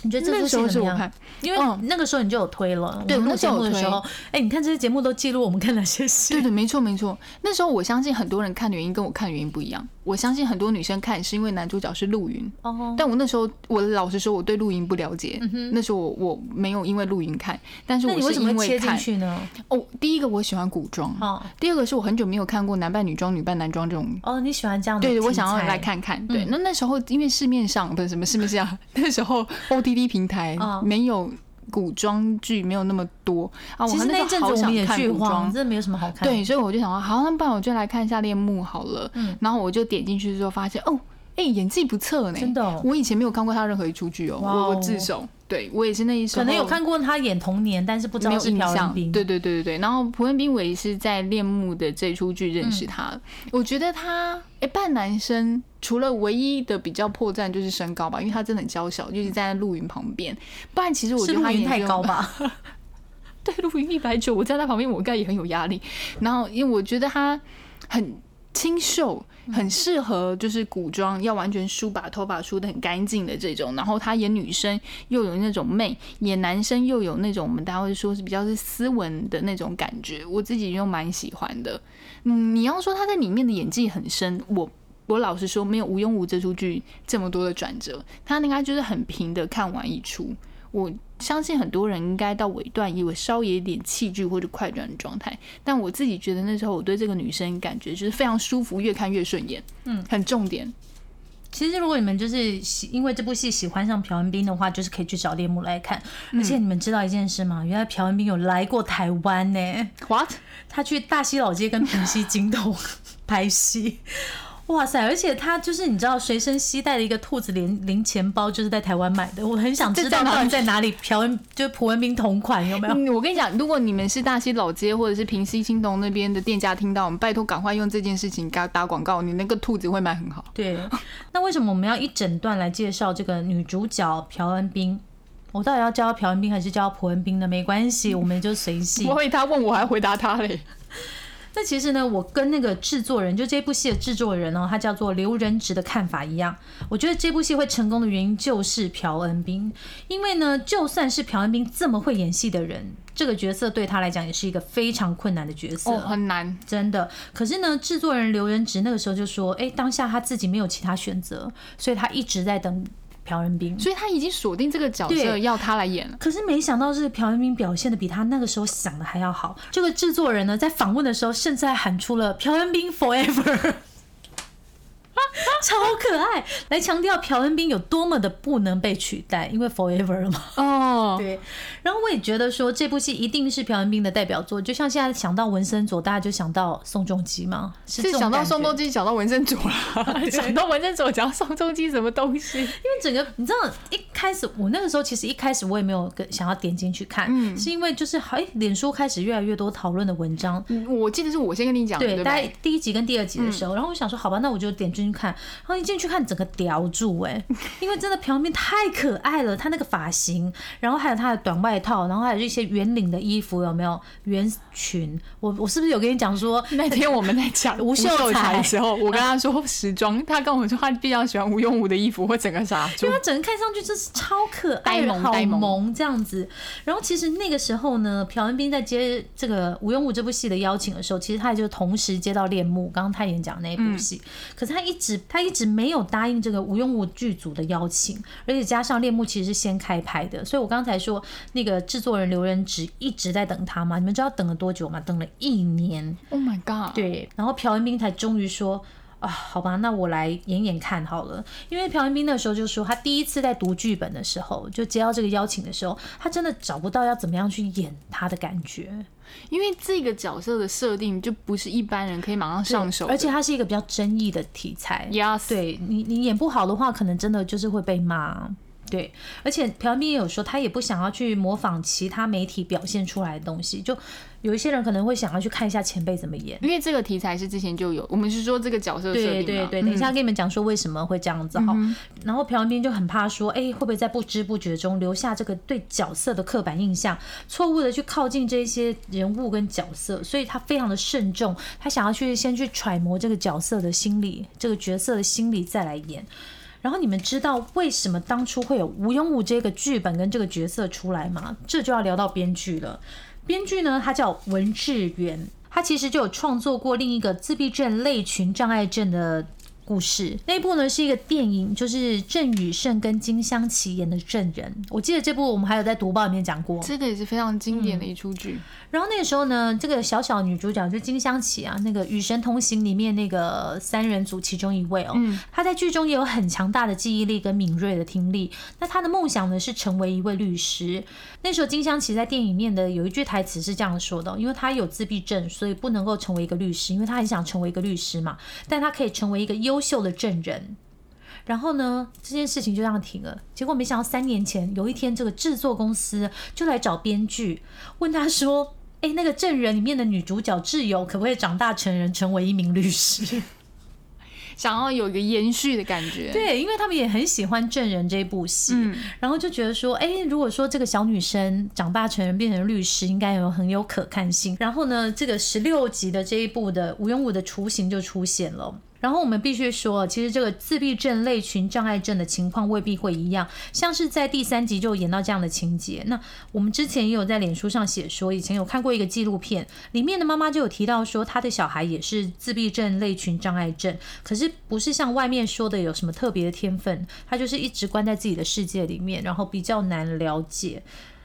你觉得这那出戏怎么样时候是我看？，因为嗯那个时候你就有推了，我们录对那时候有推节目的时候，哎，你看这些节目都记录我们看哪些戏，对对，没错没错。那时候我相信很多人看的原因跟我看的原因不一样。我相信很多女生看是因为男主角是陆云，哦，但我那时候我老实说，我对陆云不了解。那时候我我没有因为陆云看，但是我是因什么会切进为看去呢？哦。第一个我喜欢古装，哦第二个是我很久没有看过男扮女装、女扮男装这种哦，你喜欢这样的？对，我想要来。看看。对，嗯那那时候因为市面上不是什么市面上，那时候 OTT 平台哦没有古装剧，没有那么多啊。我其实那一阵子我们也看剧荒，古装真。的没有什么好看。对，所以我就想说，好，那不然我就来看一下恋慕好了。嗯然后我就点进去之后发现，哦，哎、演技不错呢，真的哦我以前没有看过他任何一出剧哦，我我自首，对我也是那一首可能有看过他演童年，但是不知没道是有印象，朴仁斌。对对对对对。然后朴恩斌我也是在恋慕的这出剧认嗯识他的我觉得他哎扮男生，除了唯一的比较破绽就是身高吧，因为他真的很娇小，就是站在陆云旁边。不然其实我觉得他演就太高？吧？对，陆云一百九，我站在旁边我应该也很有压力。然后因为我觉得他很清秀。很适合就是古装，要完全梳把头发梳的很干净的这种，然后他演女生又有那种媚，演男生又有那种我们大家会说是比较是斯文的那种感觉，我自己又蛮喜欢的。嗯，你要说他在里面的演技很深，我我老实说没有《无庸无》这出剧这么多的转折，他应该就是很平的看完一出。我相信很多人应该到尾段以为稍微有一点弃剧或者快转的状态，但我自己觉得那时候我对这个女生感觉就是非常舒服，越看越顺眼，嗯，很重点。其实如果你们就是喜因为这部戏喜欢上朴恩斌的话，就是可以去找猎幕来看。嗯而且你们知道一件事吗？原来朴恩斌有来过台湾呢。What？他去大溪老街跟平西金东 拍戏。哇塞！而且他就是你知道随身携带的一个兔子零零钱包，就是在台湾买的。我很想知道这在哪里到底在哪里朴恩就是朴恩斌同款有没有？嗯，我跟你讲，如果你们是大溪老街或者是平西青铜那边的店家听到，我们拜托赶快用这件事情给他打广告，你那个兔子会卖很好。对，那为什么我们要一整段来介绍这个女主角朴恩斌？我到底要叫朴恩斌还是叫朴恩斌呢？没关系，我们就随性。我以为他问我还回答他嘞。那其实呢，我跟那个制作人，就这部戏的制作人哦，他叫做刘仁植的看法一样。我觉得这部戏会成功的原因就是朴恩斌，因为呢，就算是朴恩斌这么会演戏的人，这个角色对他来讲也是一个非常困难的角色，哦，很难。真的。可是呢，制作人刘仁植那个时候就说，哎，当下他自己没有其他选择，所以他一直在等朴恩斌。所以他已经锁定这个角色要他来演了。可是没想到是朴恩斌表现的比他那个时候想的还要好。这个制作人呢，在访问的时候，甚至还喊出了“朴恩斌 forever”，超可爱，来强调朴恩斌有多么的不能被取代，因为 forever 了嘛。哦，对，然后我也觉得说这部戏一定是朴恩斌的代表作，就像现在想到文森佐，大家就想到宋仲基嘛，是这是想到宋仲基，想到文森佐啦，想到文森佐，讲到宋仲基什么东西？因为整个你知道，一开始我那个时候其实一开始我也没有跟想要点进去看，嗯。是因为就是好，哎，脸书开始越来越多讨论的文章，我记得是我先跟你讲的，对，大概对？第一集跟第二集的时候，然后我想说，好吧，那我就点进去看，然后一进去看，整个叼住哎、因为真的朴恩斌太可爱了，他那个发型，然后还有他的短外套，然后还有一些圆领的衣服，有没有圆裙？我我是不是有跟你讲说，那天我们在讲吴秀才才的时候，我跟他说时装，他跟我说他比较喜欢吴用武的衣服，或整个傻住因为。他整个看上去就是超可爱好萌这样子。然后其实那个时候呢，朴恩斌在接这个《吴庸武》这部戏的邀请的时候，其实他也就同时接到《恋慕》，刚刚泰妍讲那一部戏。可是他一直他一直没有答应这个无用物剧组的邀请，而且加上《恋慕》其实是先开拍的，所以我刚才说那个制作人刘仁植一直在等他嘛，你们知道等了多久吗？等了一年。Oh my god！对，然后朴恩斌才终于说。啊，好吧，那我来演演看好了。因为朴元斌那时候就说，他第一次在读剧本的时候，就接到这个邀请的时候，他真的找不到要怎么样去演他的感觉，因为这个角色的设定就不是一般人可以马上上手，而且它是一个比较争议的题材。Yes 对你，你演不好的话，可能真的就是会被骂。对，而且朴恩斌也有说，他也不想要去模仿其他媒体表现出来的东西。就有一些人可能会想要去看一下前辈怎么演。因为这个题材是之前就有，我们是说这个角色设定嘛对对对，等一下跟你们讲说为什么会这样子哈。然后朴恩斌就很怕说，哎，会不会在不知不觉中留下这个对角色的刻板印象，错误的去靠近这些人物跟角色，所以他非常的慎重，他想要去先去揣摩这个角色的心理，这个角色的心理再来演。然后你们知道为什么当初会有吴庸武这个剧本跟这个角色出来吗？这就要聊到编剧了。编剧呢，他叫文志源，他其实就有创作过另一个自闭症类群障碍症的。故事那一部呢是一个电影，就是郑宇盛跟金湘琪演的证人。我记得这部我们还有在读报里面讲过，这个也是非常经典的一出剧。然后那个时候呢，这个小小女主角就金湘琪啊，那个《与神同行》里面那个三人组其中一位哦，她在剧中也有很强大的记忆力跟敏锐的听力。那她的梦想呢是成为一位律师。那时候金湘琪在电影里面的有一句台词是这样说的：，因为她有自闭症，所以不能够成为一个律师，因为她很想成为一个律师嘛，但她可以成为一个优秀的证人。然后呢，这件事情就这样停了。结果没想到三年前有一天，这个制作公司就来找编剧，问他说。哎，那个证人里面的女主角挚友可不可以长大成人，成为一名律师？想要有一个延续的感觉。对，因为他们也很喜欢证人这部戏，然后就觉得说，哎，如果说这个小女生长大成人变成律师，应该有很有可看性。然后呢，这个十六集的这一部的吴庸武的雏形就出现了。然后我们必须说，其实这个自闭症类群障碍症的情况未必会一样，像是在第三集就演到这样的情节。那我们之前也有在脸书上写说，以前有看过一个纪录片，里面的妈妈就有提到说，她的小孩也是自闭症类群障碍症，可是不是像外面说的有什么特别的天分，他就是一直关在自己的世界里面，然后比较难了解。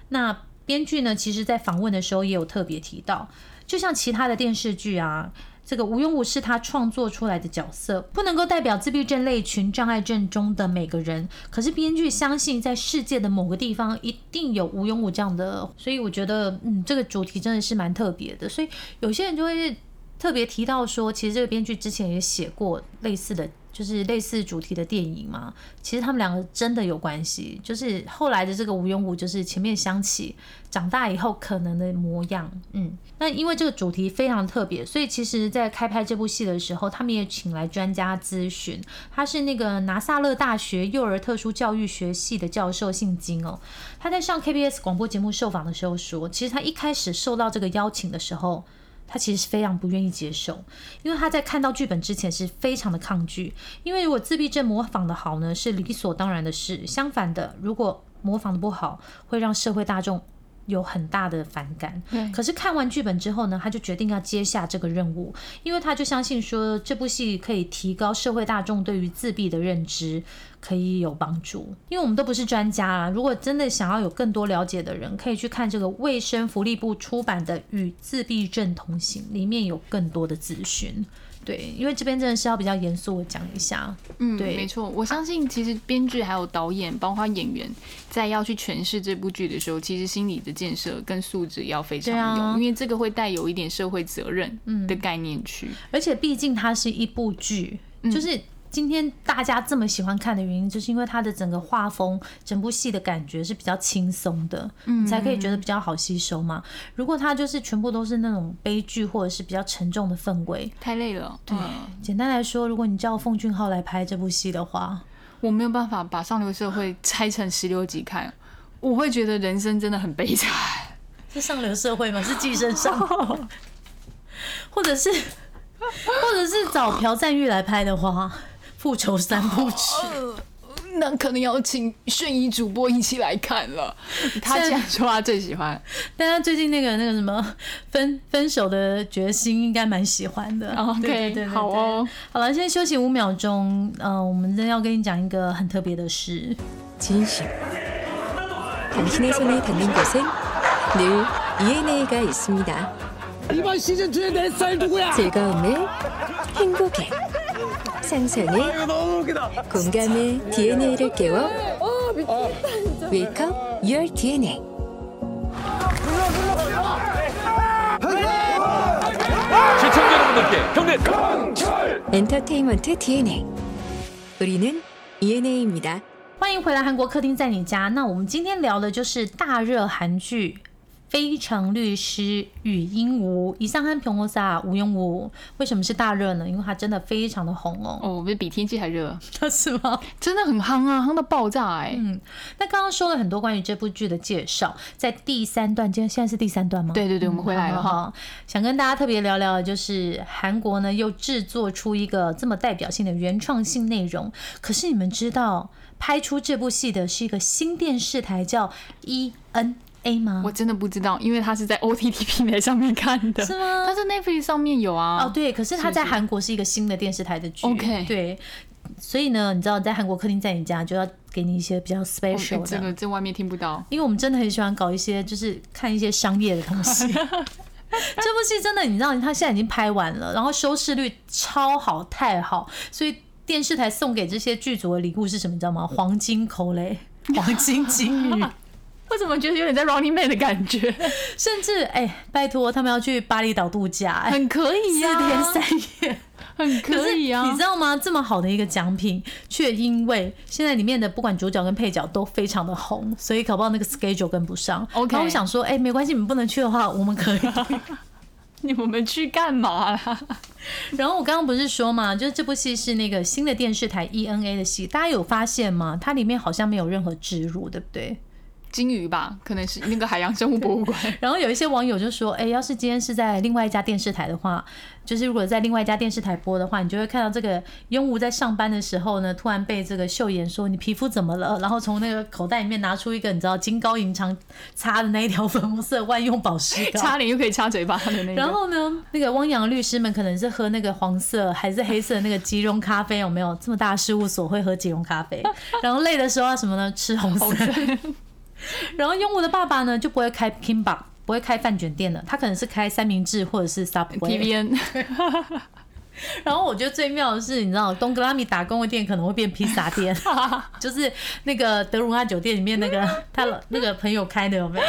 那编剧呢，其实在访问的时候也有特别提到，就像其他的电视剧啊。这个吴庸武是他创作出来的角色，不能够代表自闭症类群障碍症中的每个人。可是编剧相信，在世界的某个地方一定有吴庸武这样的，所以我觉得，嗯，这个主题真的是蛮特别的。所以有些人就会特别提到说，其实这个编剧之前也写过类似的。就是类似主题的电影嘛，其实他们两个真的有关系。就是后来的这个吴庸武，就是前面想起长大以后可能的模样。嗯，那因为这个主题非常特别，所以其实在开拍这部戏的时候，他们也请来专家咨询。他是那个拿撒勒大学幼儿特殊教育学系的教授，姓金哦。他在上 KBS 广播节目受访的时候说，其实他一开始受到这个邀请的时候。他其实是非常不愿意接受，因为他在看到剧本之前是非常的抗拒。因为如果自闭症模仿的好呢，是理所当然的事；相反的，如果模仿的不好，会让社会大众。有很大的反感，可是看完剧本之后呢，他就决定要接下这个任务，因为他就相信说这部戏可以提高社会大众对于自闭的认知，可以有帮助。因为我们都不是专家啊，如果真的想要有更多了解的人，可以去看这个卫生福利部出版的《与自闭症同行》，里面有更多的资讯。对，因为这边真的是要比较严肃的讲一下。嗯，对，没错。我相信其实编剧还有导演，包括演员，在要去诠释这部剧的时候，其实心理的建设跟素质要非常有，因为这个会带有一点社会责任的概念去。而且毕竟它是一部剧，就是。今天大家这么喜欢看的原因，就是因为它的整个画风、整部戏的感觉是比较轻松的，嗯，才可以觉得比较好吸收嘛。如果它就是全部都是那种悲剧或者是比较沉重的氛围，太累了。对，简单来说，如果你叫奉俊昊来拍这部戏的话，我没有办法把上流社会拆成十六集看，我会觉得人生真的很悲惨。是上流社会吗？是寄生上，或者是，或者是找朴赞玉来拍的话。复仇三部曲，那可能要请炫衣主播一起来看了。他这样说，他最喜欢。但他最近那个那个什么分分手的决心，应该蛮喜欢的。OK，好哦。好了，先休息五秒钟。嗯，我们真要跟你讲一个很特别的事。진심당신의손에닿는곳은늘 ENA 가있습니다 이번시즌2의내스타일누구야즐거움에행복에 상상의 공감의 DNA를 깨워 Wake up your DNA 시청자 여러분들께 경례 강철 엔터테인먼트 DNA 우리는 ENA입니다. 欢迎回来，韩国客厅在你家。那我们今天聊的就是大热韩剧。 非常律师与鹦鹉，以上和平欧萨吴永武，为什么是大热呢？因为它真的非常的红哦。哦，不是比天气还热，是吗？真的很夯啊，夯到爆炸哎。嗯，那刚刚说了很多关于这部剧的介绍，在第三段，今天现在是第三段吗？对对对，我们回来了哈。想跟大家特别聊聊，就是韩国呢又制作出一个这么代表性的原创性内容。可是你们知道，拍出这部戏的是一个新电视台，叫 EN。A 吗？我真的不知道，因为他是在 OTT 平台上面看的，是吗？但是 Netflix 上面有啊。哦，对，可是他在韩国是一个新的电视台的剧。OK，对，所以呢，你知道在韩国客厅在你家就要给你一些比较 special 的，这个在外面听不到，因为我们真的很喜欢搞一些就是看一些商业的东西。这部戏真的，你知道，他现在已经拍完了，然后收视率超好，太好，所以电视台送给这些剧组的礼物是什么？你知道吗？黄金口雷，黄金金鱼。我怎么觉得有点在 Running Man 的感觉？甚至哎，拜托他们要去巴厘岛度假，很可以呀，四天三夜，很可以啊。你知道吗？这么好的一个奖品，却因为现在里面的不管主角跟配角都非常的红，所以搞不好那个 schedule 跟不上。OK，我想说，哎，没关系，你们不能去的话，我们可以。你我们去干嘛啦？然后我刚刚不是说嘛，就是这部戏是那个新的电视台 ENA 的戏，大家有发现吗？它里面好像没有任何植入，对不对？金鱼吧，可能是那个海洋生物博物馆。然后有一些网友就说：“哎，要是今天是在另外一家电视台的话，就是如果在另外一家电视台播的话，你就会看到这个庸吾在上班的时候呢，突然被这个秀妍说你皮肤怎么了？然后从那个口袋里面拿出一个你知道金高银长擦的那一条粉红色万用保湿膏，擦脸又可以擦嘴巴的那个。然后呢，那个汪洋律师们可能是喝那个黄色还是黑色那个即溶咖啡，有没有这么大事务所会喝即溶咖啡？然后累的时候什么呢？吃红色。” 然后庸武的爸爸呢就不会开 Kimbap，不会开饭卷店了，他可能是开三明治或者是 Subway。然后我觉得最妙的是，你知道东格拉米打工的店可能会变披萨店，就是那个德鲁纳酒店里面那个他那个朋友开的有没有？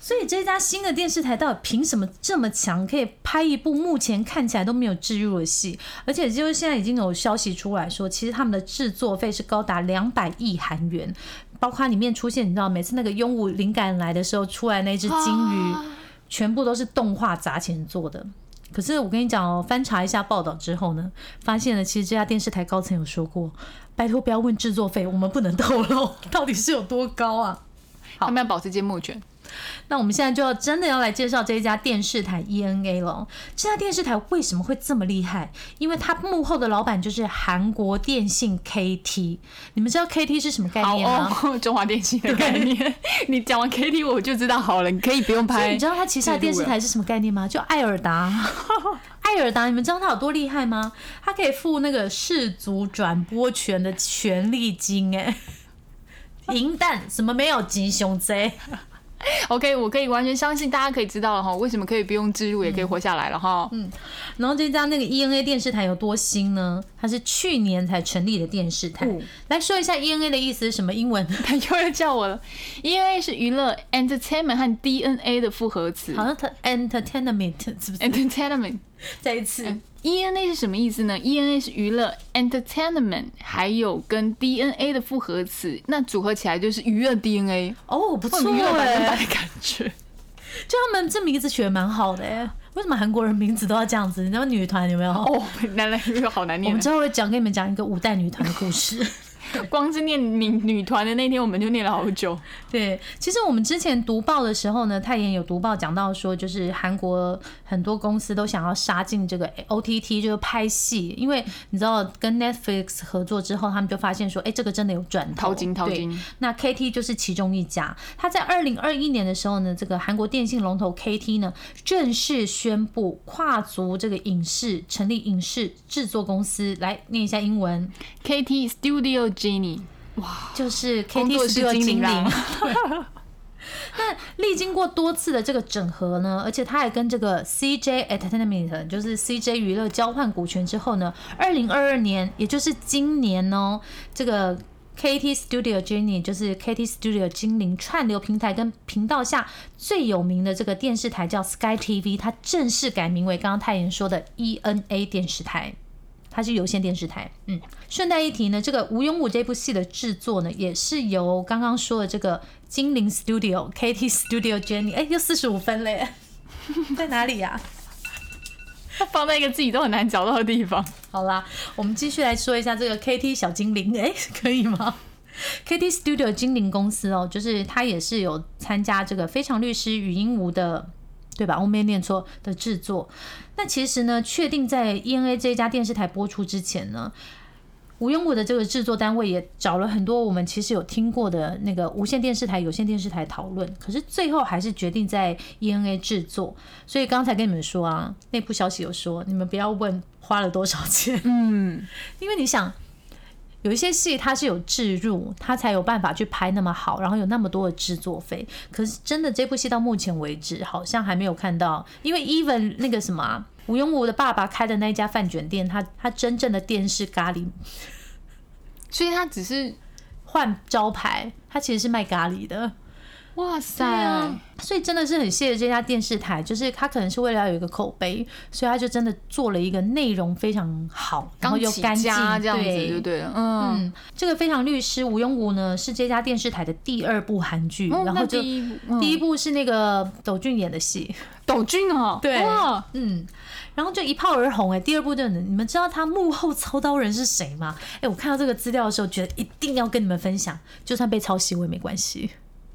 所以这家新的电视台到底凭什么这么强，可以拍一部目前看起来都没有置入的戏？而且就是现在已经有消息出来说，其实他们的制作费是高达两百亿韩元，包括里面出现，你知道每次那个鹦鹉灵感来的时候出来那只金鱼，全部都是动画砸钱做的。可是我跟你讲哦，翻查一下报道之后呢，发现了其实这家电视台高层有说过，拜托不要问制作费，我们不能透露 到底是有多高啊。他们要保持缄默权。那我们现在就要真的要来介绍这一家电视台 ENA 了。这家电视台为什么会这么厉害？因为它幕后的老板就是韩国电信 KT。你们知道 KT 是什么概念吗？中华电信的概念。你讲完 KT 我就知道好了，你可以不用拍。你知道它旗下的电视台是什么概念吗？就艾尔达。艾尔达，你们知道它有多厉害吗？它可以付那个世族转播权的权利金，哎，银弹什么没有吉熊贼。OK，我可以完全相信，大家可以知道了哈，为什么可以不用植入也可以活下来了哈。嗯，然后这家那个 ENA 电视台有多新呢？它是去年才成立的电视台。来说一下 ENA 的意思是什么？英文？他 又要叫我了。ENA 是娱乐 Entertainment 和 DNA 的复合词。好像它 Entertainment 是不是？Entertainment。再一次。ENA 是什么意思呢？ENA 是娱乐 Entertainment，还有跟 DNA 的复合词，那组合起来就是娱乐 DNA。哦，不错哎，感觉。就他们这名字取得蛮好的哎，为什么韩国人名字都要这样子？你知道女团有没有？哦，男男女好难念。我们之后会讲给你们讲一个五代女团的故事。光是念女女团的那天，我们就念了好久。对，其实我们之前读报的时候呢，泰妍有读报讲到说，就是韩国很多公司都想要杀进这个 OTT，就是拍戏，因为你知道跟 Netflix 合作之后，他们就发现说，哎，这个真的有赚头，淘金淘金。那 KT 就是其中一家，他在二零二一年的时候呢，这个韩国电信龙头 KT 呢，正式宣布跨足这个影视，成立影视制作公司。来念一下英文：KT Studio。Jenny，哇，就是 KT Studio 精灵。那历经过多次的这个整合呢，而且他还跟这个 C J Entertainment，就是 C J 娱乐交换股权之后呢，二零二二年，也就是今年哦，这个 K T Studio Jenny，就是 K T Studio 精灵串流平台跟频道下最有名的这个电视台叫 Sky TV，它正式改名为刚刚泰妍说的 E N A 电视台。它是有线电视台。嗯，顺带一提呢，这个吴庸武这部戏的制作呢，也是由刚刚说的这个精灵 Studio、KT Studio Jenny，哎，又四十五分嘞，在哪里呀、放在一个自己都很难找到的地方。好啦，我们继续来说一下这个 KT 小精灵，哎，可以吗？KT Studio 精灵公司哦，就是它也是有参加这个《非常律师与鹦鹉》的，对吧？我没念错的制作。那其实呢，确定在 ENA 这一家电视台播出之前呢，吴庸武的这个制作单位也找了很多我们其实有听过的那个无线电视台、有线电视台讨论，可是最后还是决定在 ENA 制作。所以刚才跟你们说啊，内部消息有说，你们不要问花了多少钱，嗯，因为你想。有一些戏它是有置入，它才有办法去拍那么好，然后有那么多的制作费。可是真的这部戏到目前为止好像还没有看到，因为 even 那个什么啊吴庸武的爸爸开的那一家饭卷店，他他真正的店是咖喱，所以他只是换招牌，他其实是卖咖喱的。哇塞！啊，所以真的是很谢谢这家电视台，就是他可能是为了要有一个口碑，所以他就真的做了一个内容非常好，然后又干净这样子，对就对了。嗯嗯，这个《非常律师吴庸武》呢是这家电视台的第二部韩剧，哦然后就第一部嗯第一部是那个斗俊演的戏，斗俊哦，对哇，嗯，然后就一炮而红哎、第二部就你们知道他幕后操刀人是谁吗？哎、我看到这个资料的时候，觉得一定要跟你们分享，就算被抄袭我也没关系。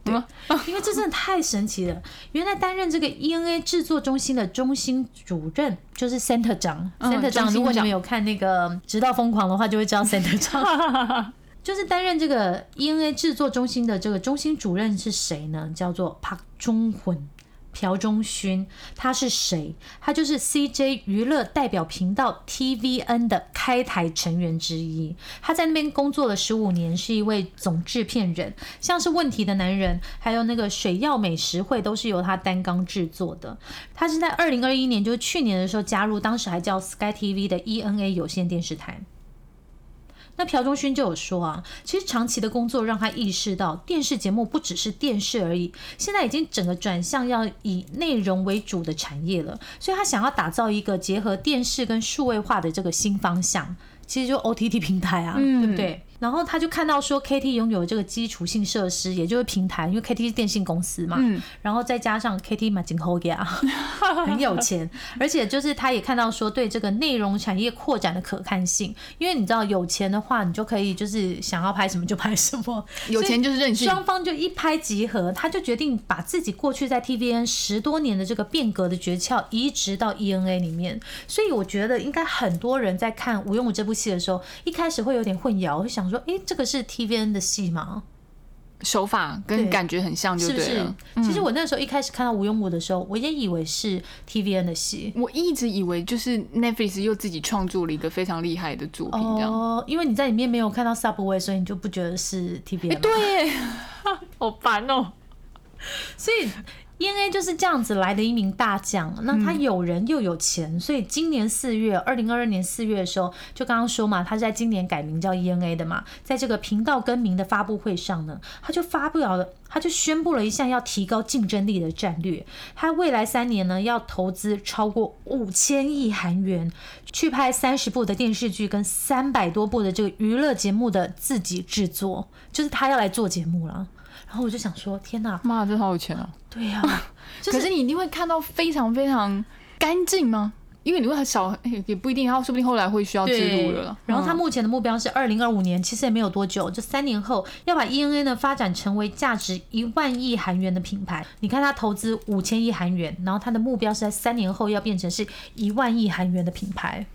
对，因为这真的太神奇了。原来担任这个 ENA 制作中心的中心主任就是 Center 长、嗯 Center 长。如果你们有看那个《直到疯狂》的话，就会知道 Center 长。就是担任这个 ENA 制作中心的这个中心主任是谁呢？叫做朴中混。朴中勋，他是谁？他就是 CJ 娱乐代表频道 TVN 的开台成员之一。他在那边工作了十五年，是一位总制片人。像是《问题的男人》，还有那个《水曜美食会》，都是由他担纲制作的。他是在二零二一年，就是去年的时候加入，当时还叫 Sky TV 的 ENA 有线电视台。那朴忠勋就有说啊，其实长期的工作让他意识到，电视节目不只是电视而已，现在已经整个转向要以内容为主的产业了，所以他想要打造一个结合电视跟数位化的这个新方向。其实就 OTT 平台啊，嗯对不对？然后他就看到说，KT 拥有这个基础性设施，也就是平台，因为 KT 是电信公司嘛，嗯。然后再加上 KT 嘛，金后呀，很有钱，而且就是他也看到说，对这个内容产业扩展的可看性，因为你知道有钱的话，你就可以就是想要拍什么就拍什么，有钱就是任性。双方就一拍即合，他就决定把自己过去在 TVN 十多年的这个变革的诀窍移植到 ENA 里面，所以我觉得应该很多人在看《无用武》这部戏的时候，一开始会有点混淆，会想说，诶，这个是 TVN 的戏吗？手法跟感觉很像，就是不是？其实嗯我那时候一开始看到《无用武》的时候，我也以为是 TVN 的戏。我一直以为就是 Netflix 又自己创作了一个非常厉害的作品，这样。哦，因为你在里面没有看到 Subway，所以你就不觉得是 TVN。对，好烦哦。所以 ENA 就是这样子来的一名大将。那他有人又有钱，所以今年四月，二零二二年四月的时候，就刚刚说嘛，他是在今年改名叫 ENA 的嘛，在这个频道更名的发布会上呢，他就发表了。他就宣布了一项要提高竞争力的战略，他未来三年呢要投资超过五千亿韩元，去拍三十部的电视剧跟三百多部的这个娱乐节目的自己制作，就是他要来做节目了。然后我就想说，天哪，妈，真好有钱啊！对呀、就可是你一定会看到非常非常干净吗？因为你会很少，哎也不一定，他说不定后来会需要记录了。然后他嗯目前的目标是二零二五年，其实也没有多久，就三年后要把 ENA 呢发展成为价值一万亿韩元的品牌。你看他投资五千亿韩元，然后他的目标是在三年后要变成是一万亿韩元的品牌。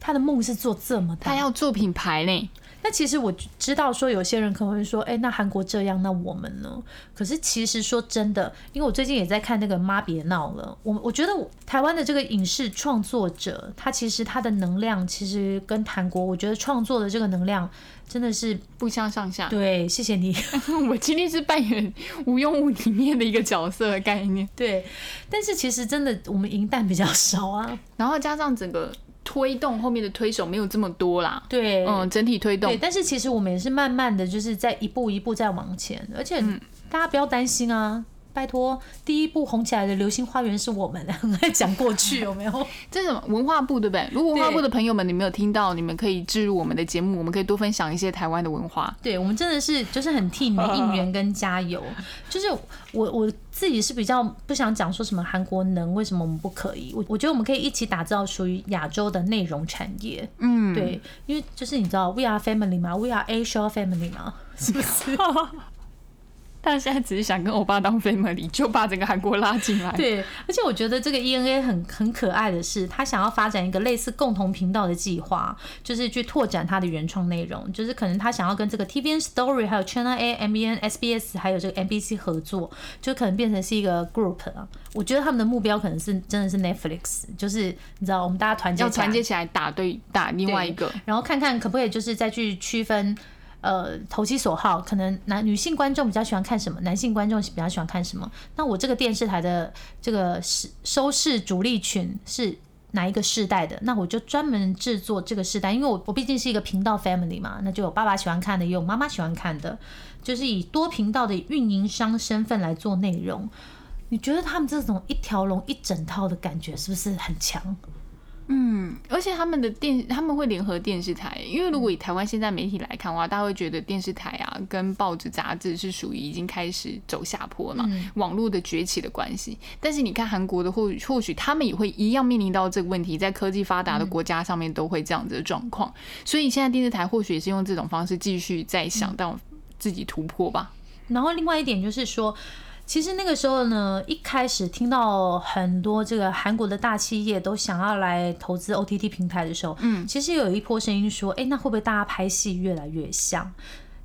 他的梦是做这么大，他要做品牌呢。那其实我知道说有些人可能会说，哎、那韩国这样，那我们呢？可是其实说真的，因为我最近也在看那个《妈别闹了》，我我觉得台湾的这个影视创作者，他其实他的能量其实跟韩国，我觉得创作的这个能量真的是不相上下。对，谢谢你。我今天是扮演无用物里面的一个角色的概念，对，但是其实真的我们银弹比较少啊。然后加上整个推动后面的推手没有这么多啦。对，嗯，整体推动对，。但是其实我们也是慢慢的，就是在一步一步在往前，而且嗯大家不要担心啊。拜托，第一部红起来的《流星花园》是我们，很爱讲过去，有没有？这种文化部对不对？如果文化部的朋友们你没有听到，你们可以置入我们的节目，我们可以多分享一些台湾的文化。对，我们真的是就是很替你们应援跟加油。就是我我自己是比较不想讲说什么韩国能，为什么我们不可以？我我觉得我们可以一起打造属于亚洲的内容产业。嗯，对，因为就是你知道，We are family 嘛，We are Asia family 嘛，是不是？他现在只是想跟欧巴当 family，就把整个韩国拉进来。对，而且我觉得这个 ENA 很很可爱的是，他想要发展一个类似共同频道的计划，就是去拓展他的原创内容，就是可能他想要跟这个 TVN Story、还有 Channel A、MBN、SBS 还有这个 NBC 合作，就可能变成是一个 group 啊。我觉得他们的目标可能是真的是 Netflix，就是你知道，我们大家团结要团结起来打对打另外一个，然后看看可不可以就是再去区分。呃，投其所好，可能男女性观众比较喜欢看什么，男性观众比较喜欢看什么。那我这个电视台的这个收收视主力群是哪一个世代的？那我就专门制作这个世代，因为我我毕竟是一个频道 family 嘛，那就有爸爸喜欢看的，也有妈妈喜欢看的，就是以多频道的运营商身份来做内容。你觉得他们这种一条龙一整套的感觉是不是很强？嗯，而且他们的电他们会联合电视台，因为如果以台湾现在媒体来看的话，大家会觉得电视台啊跟报纸杂志是属于已经开始走下坡嘛，网络的崛起的关系。但是你看韩国的，或或许他们也会一样面临到这个问题，在科技发达的国家上面都会这样子的状况。所以现在电视台或许也是用这种方式继续在想到自己突破吧。然后另外一点就是说。其实那个时候呢，一开始听到很多这个韩国的大企业都想要来投资 OTT 平台的时候，嗯，其实有一波声音说，哎，那会不会大家拍戏越来越像？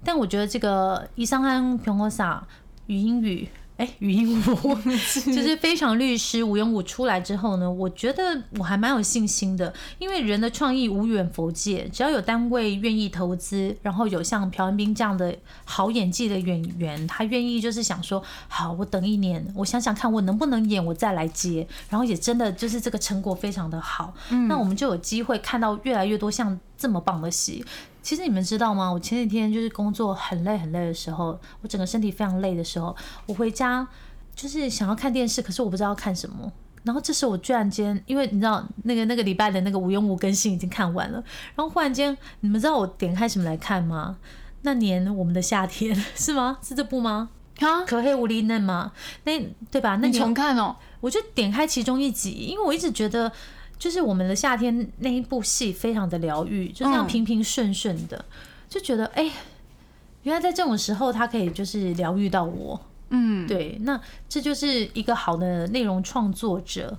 但我觉得这个伊桑安平和萨语音语。哎，语音舞 就是非常律师吴永武出来之后呢，我觉得我还蛮有信心的，因为人的创意无远佛界，只要有单位愿意投资，然后有像朴恩斌这样的好演技的演员，他愿意就是想说，好，我等一年，我想想看我能不能演，我再来接，然后也真的就是这个成果非常的好，那我们就有机会看到越来越多像这么棒的戏。其实你们知道吗？我前几天就是工作很累很累的时候，我整个身体非常累的时候，我回家就是想要看电视，可是我不知道看什么。然后这时候我居然间，因为你知道那个那个礼拜的那个无用无更新已经看完了，然后忽然间，你们知道我点开什么来看吗？那年我们的夏天是吗？是这部吗？啊，可黑无力嫩吗？那对吧？那你重看哦，我就点开其中一集，因为我一直觉得。就是我们的夏天那一部戏非常的疗愈，就这样平平顺顺的，就觉得哎，原来在这种时候他可以就是疗愈到我，嗯，对，那这就是一个好的内容创作者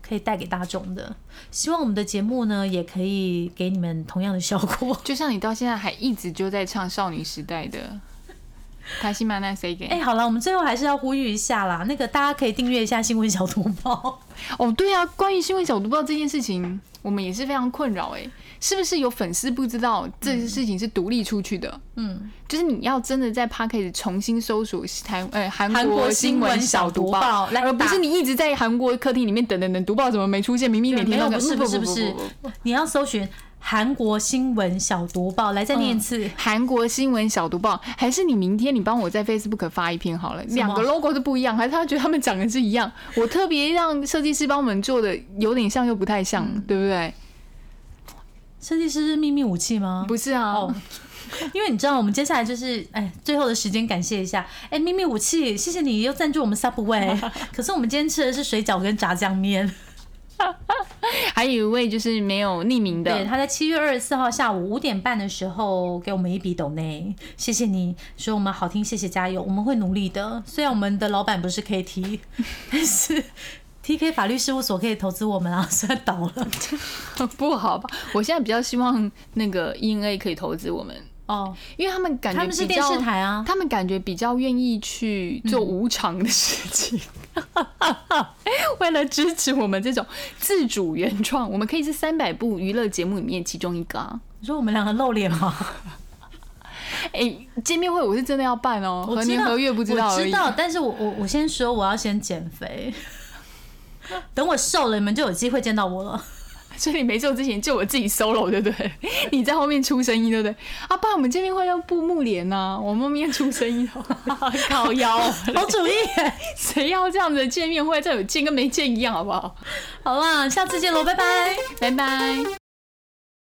可以带给大众的。希望我们的节目呢也可以给你们同样的效果，就像你到现在还一直就在唱少女时代的。开心吗？那谁给？哎，好了，我们最后还是要呼吁一下啦。那个大家可以订阅一下新闻小读报。哦，对啊，关于新闻小读报这件事情，我们也是非常困扰。哎，是不是有粉丝不知道这件事情是独立出去的？嗯，就是你要真的在 p a r k e 重新搜索台呃韩国新闻小读报，而不是你一直在韩国客厅里面等等等读报怎么没出现？明明每天都不是不是不是，你要搜寻。韩国新闻小读报，来再念一次。韩国新闻小读报，还是你明天你帮我在 Facebook 发一篇好了。两个 logo 都不一样，还是他觉得他们长得是一样？我特别让设计师帮我们做的，有点像又不太像，对不对？设计师是秘密武器吗？不是啊，因为你知道，我们接下来就是哎，最后的时间感谢一下，哎，秘密武器，谢谢你又赞助我们 Subway。可是我们今天吃的是水饺跟炸酱面。还有一位就是没有匿名的，对，他在七月二十四号下午五点半的时候给我们一笔抖内，谢谢你说我们好听，谢谢加油，我们会努力的。虽然我们的老板不是 KT，但是 TK 法律事务所可以投资我们啊，虽然倒了，不好吧？我现在比较希望那个 ENA 可以投资我们。哦，因为他们感觉他们是电视台啊，他们感觉比较愿意去做无偿的事情，为了支持我们这种自主原创，我们可以是三百部娱乐节目里面其中一个啊。你说我们两个露脸吗？哎，见面会我是真的要办哦，何年何月不知道，我知道，但是我我我先说，我要先减肥，等我瘦了，你们就有机会见到我了。所以你没做之前就我自己 solo 对不对？你在后面出声音对不对？啊，爸，我们见面会要布幕帘呐，我们后面出声音，靠腰，好主意，谁要这样子的见面会？这有见跟没见一样，好不好？好啦，下次见喽，拜拜，拜拜。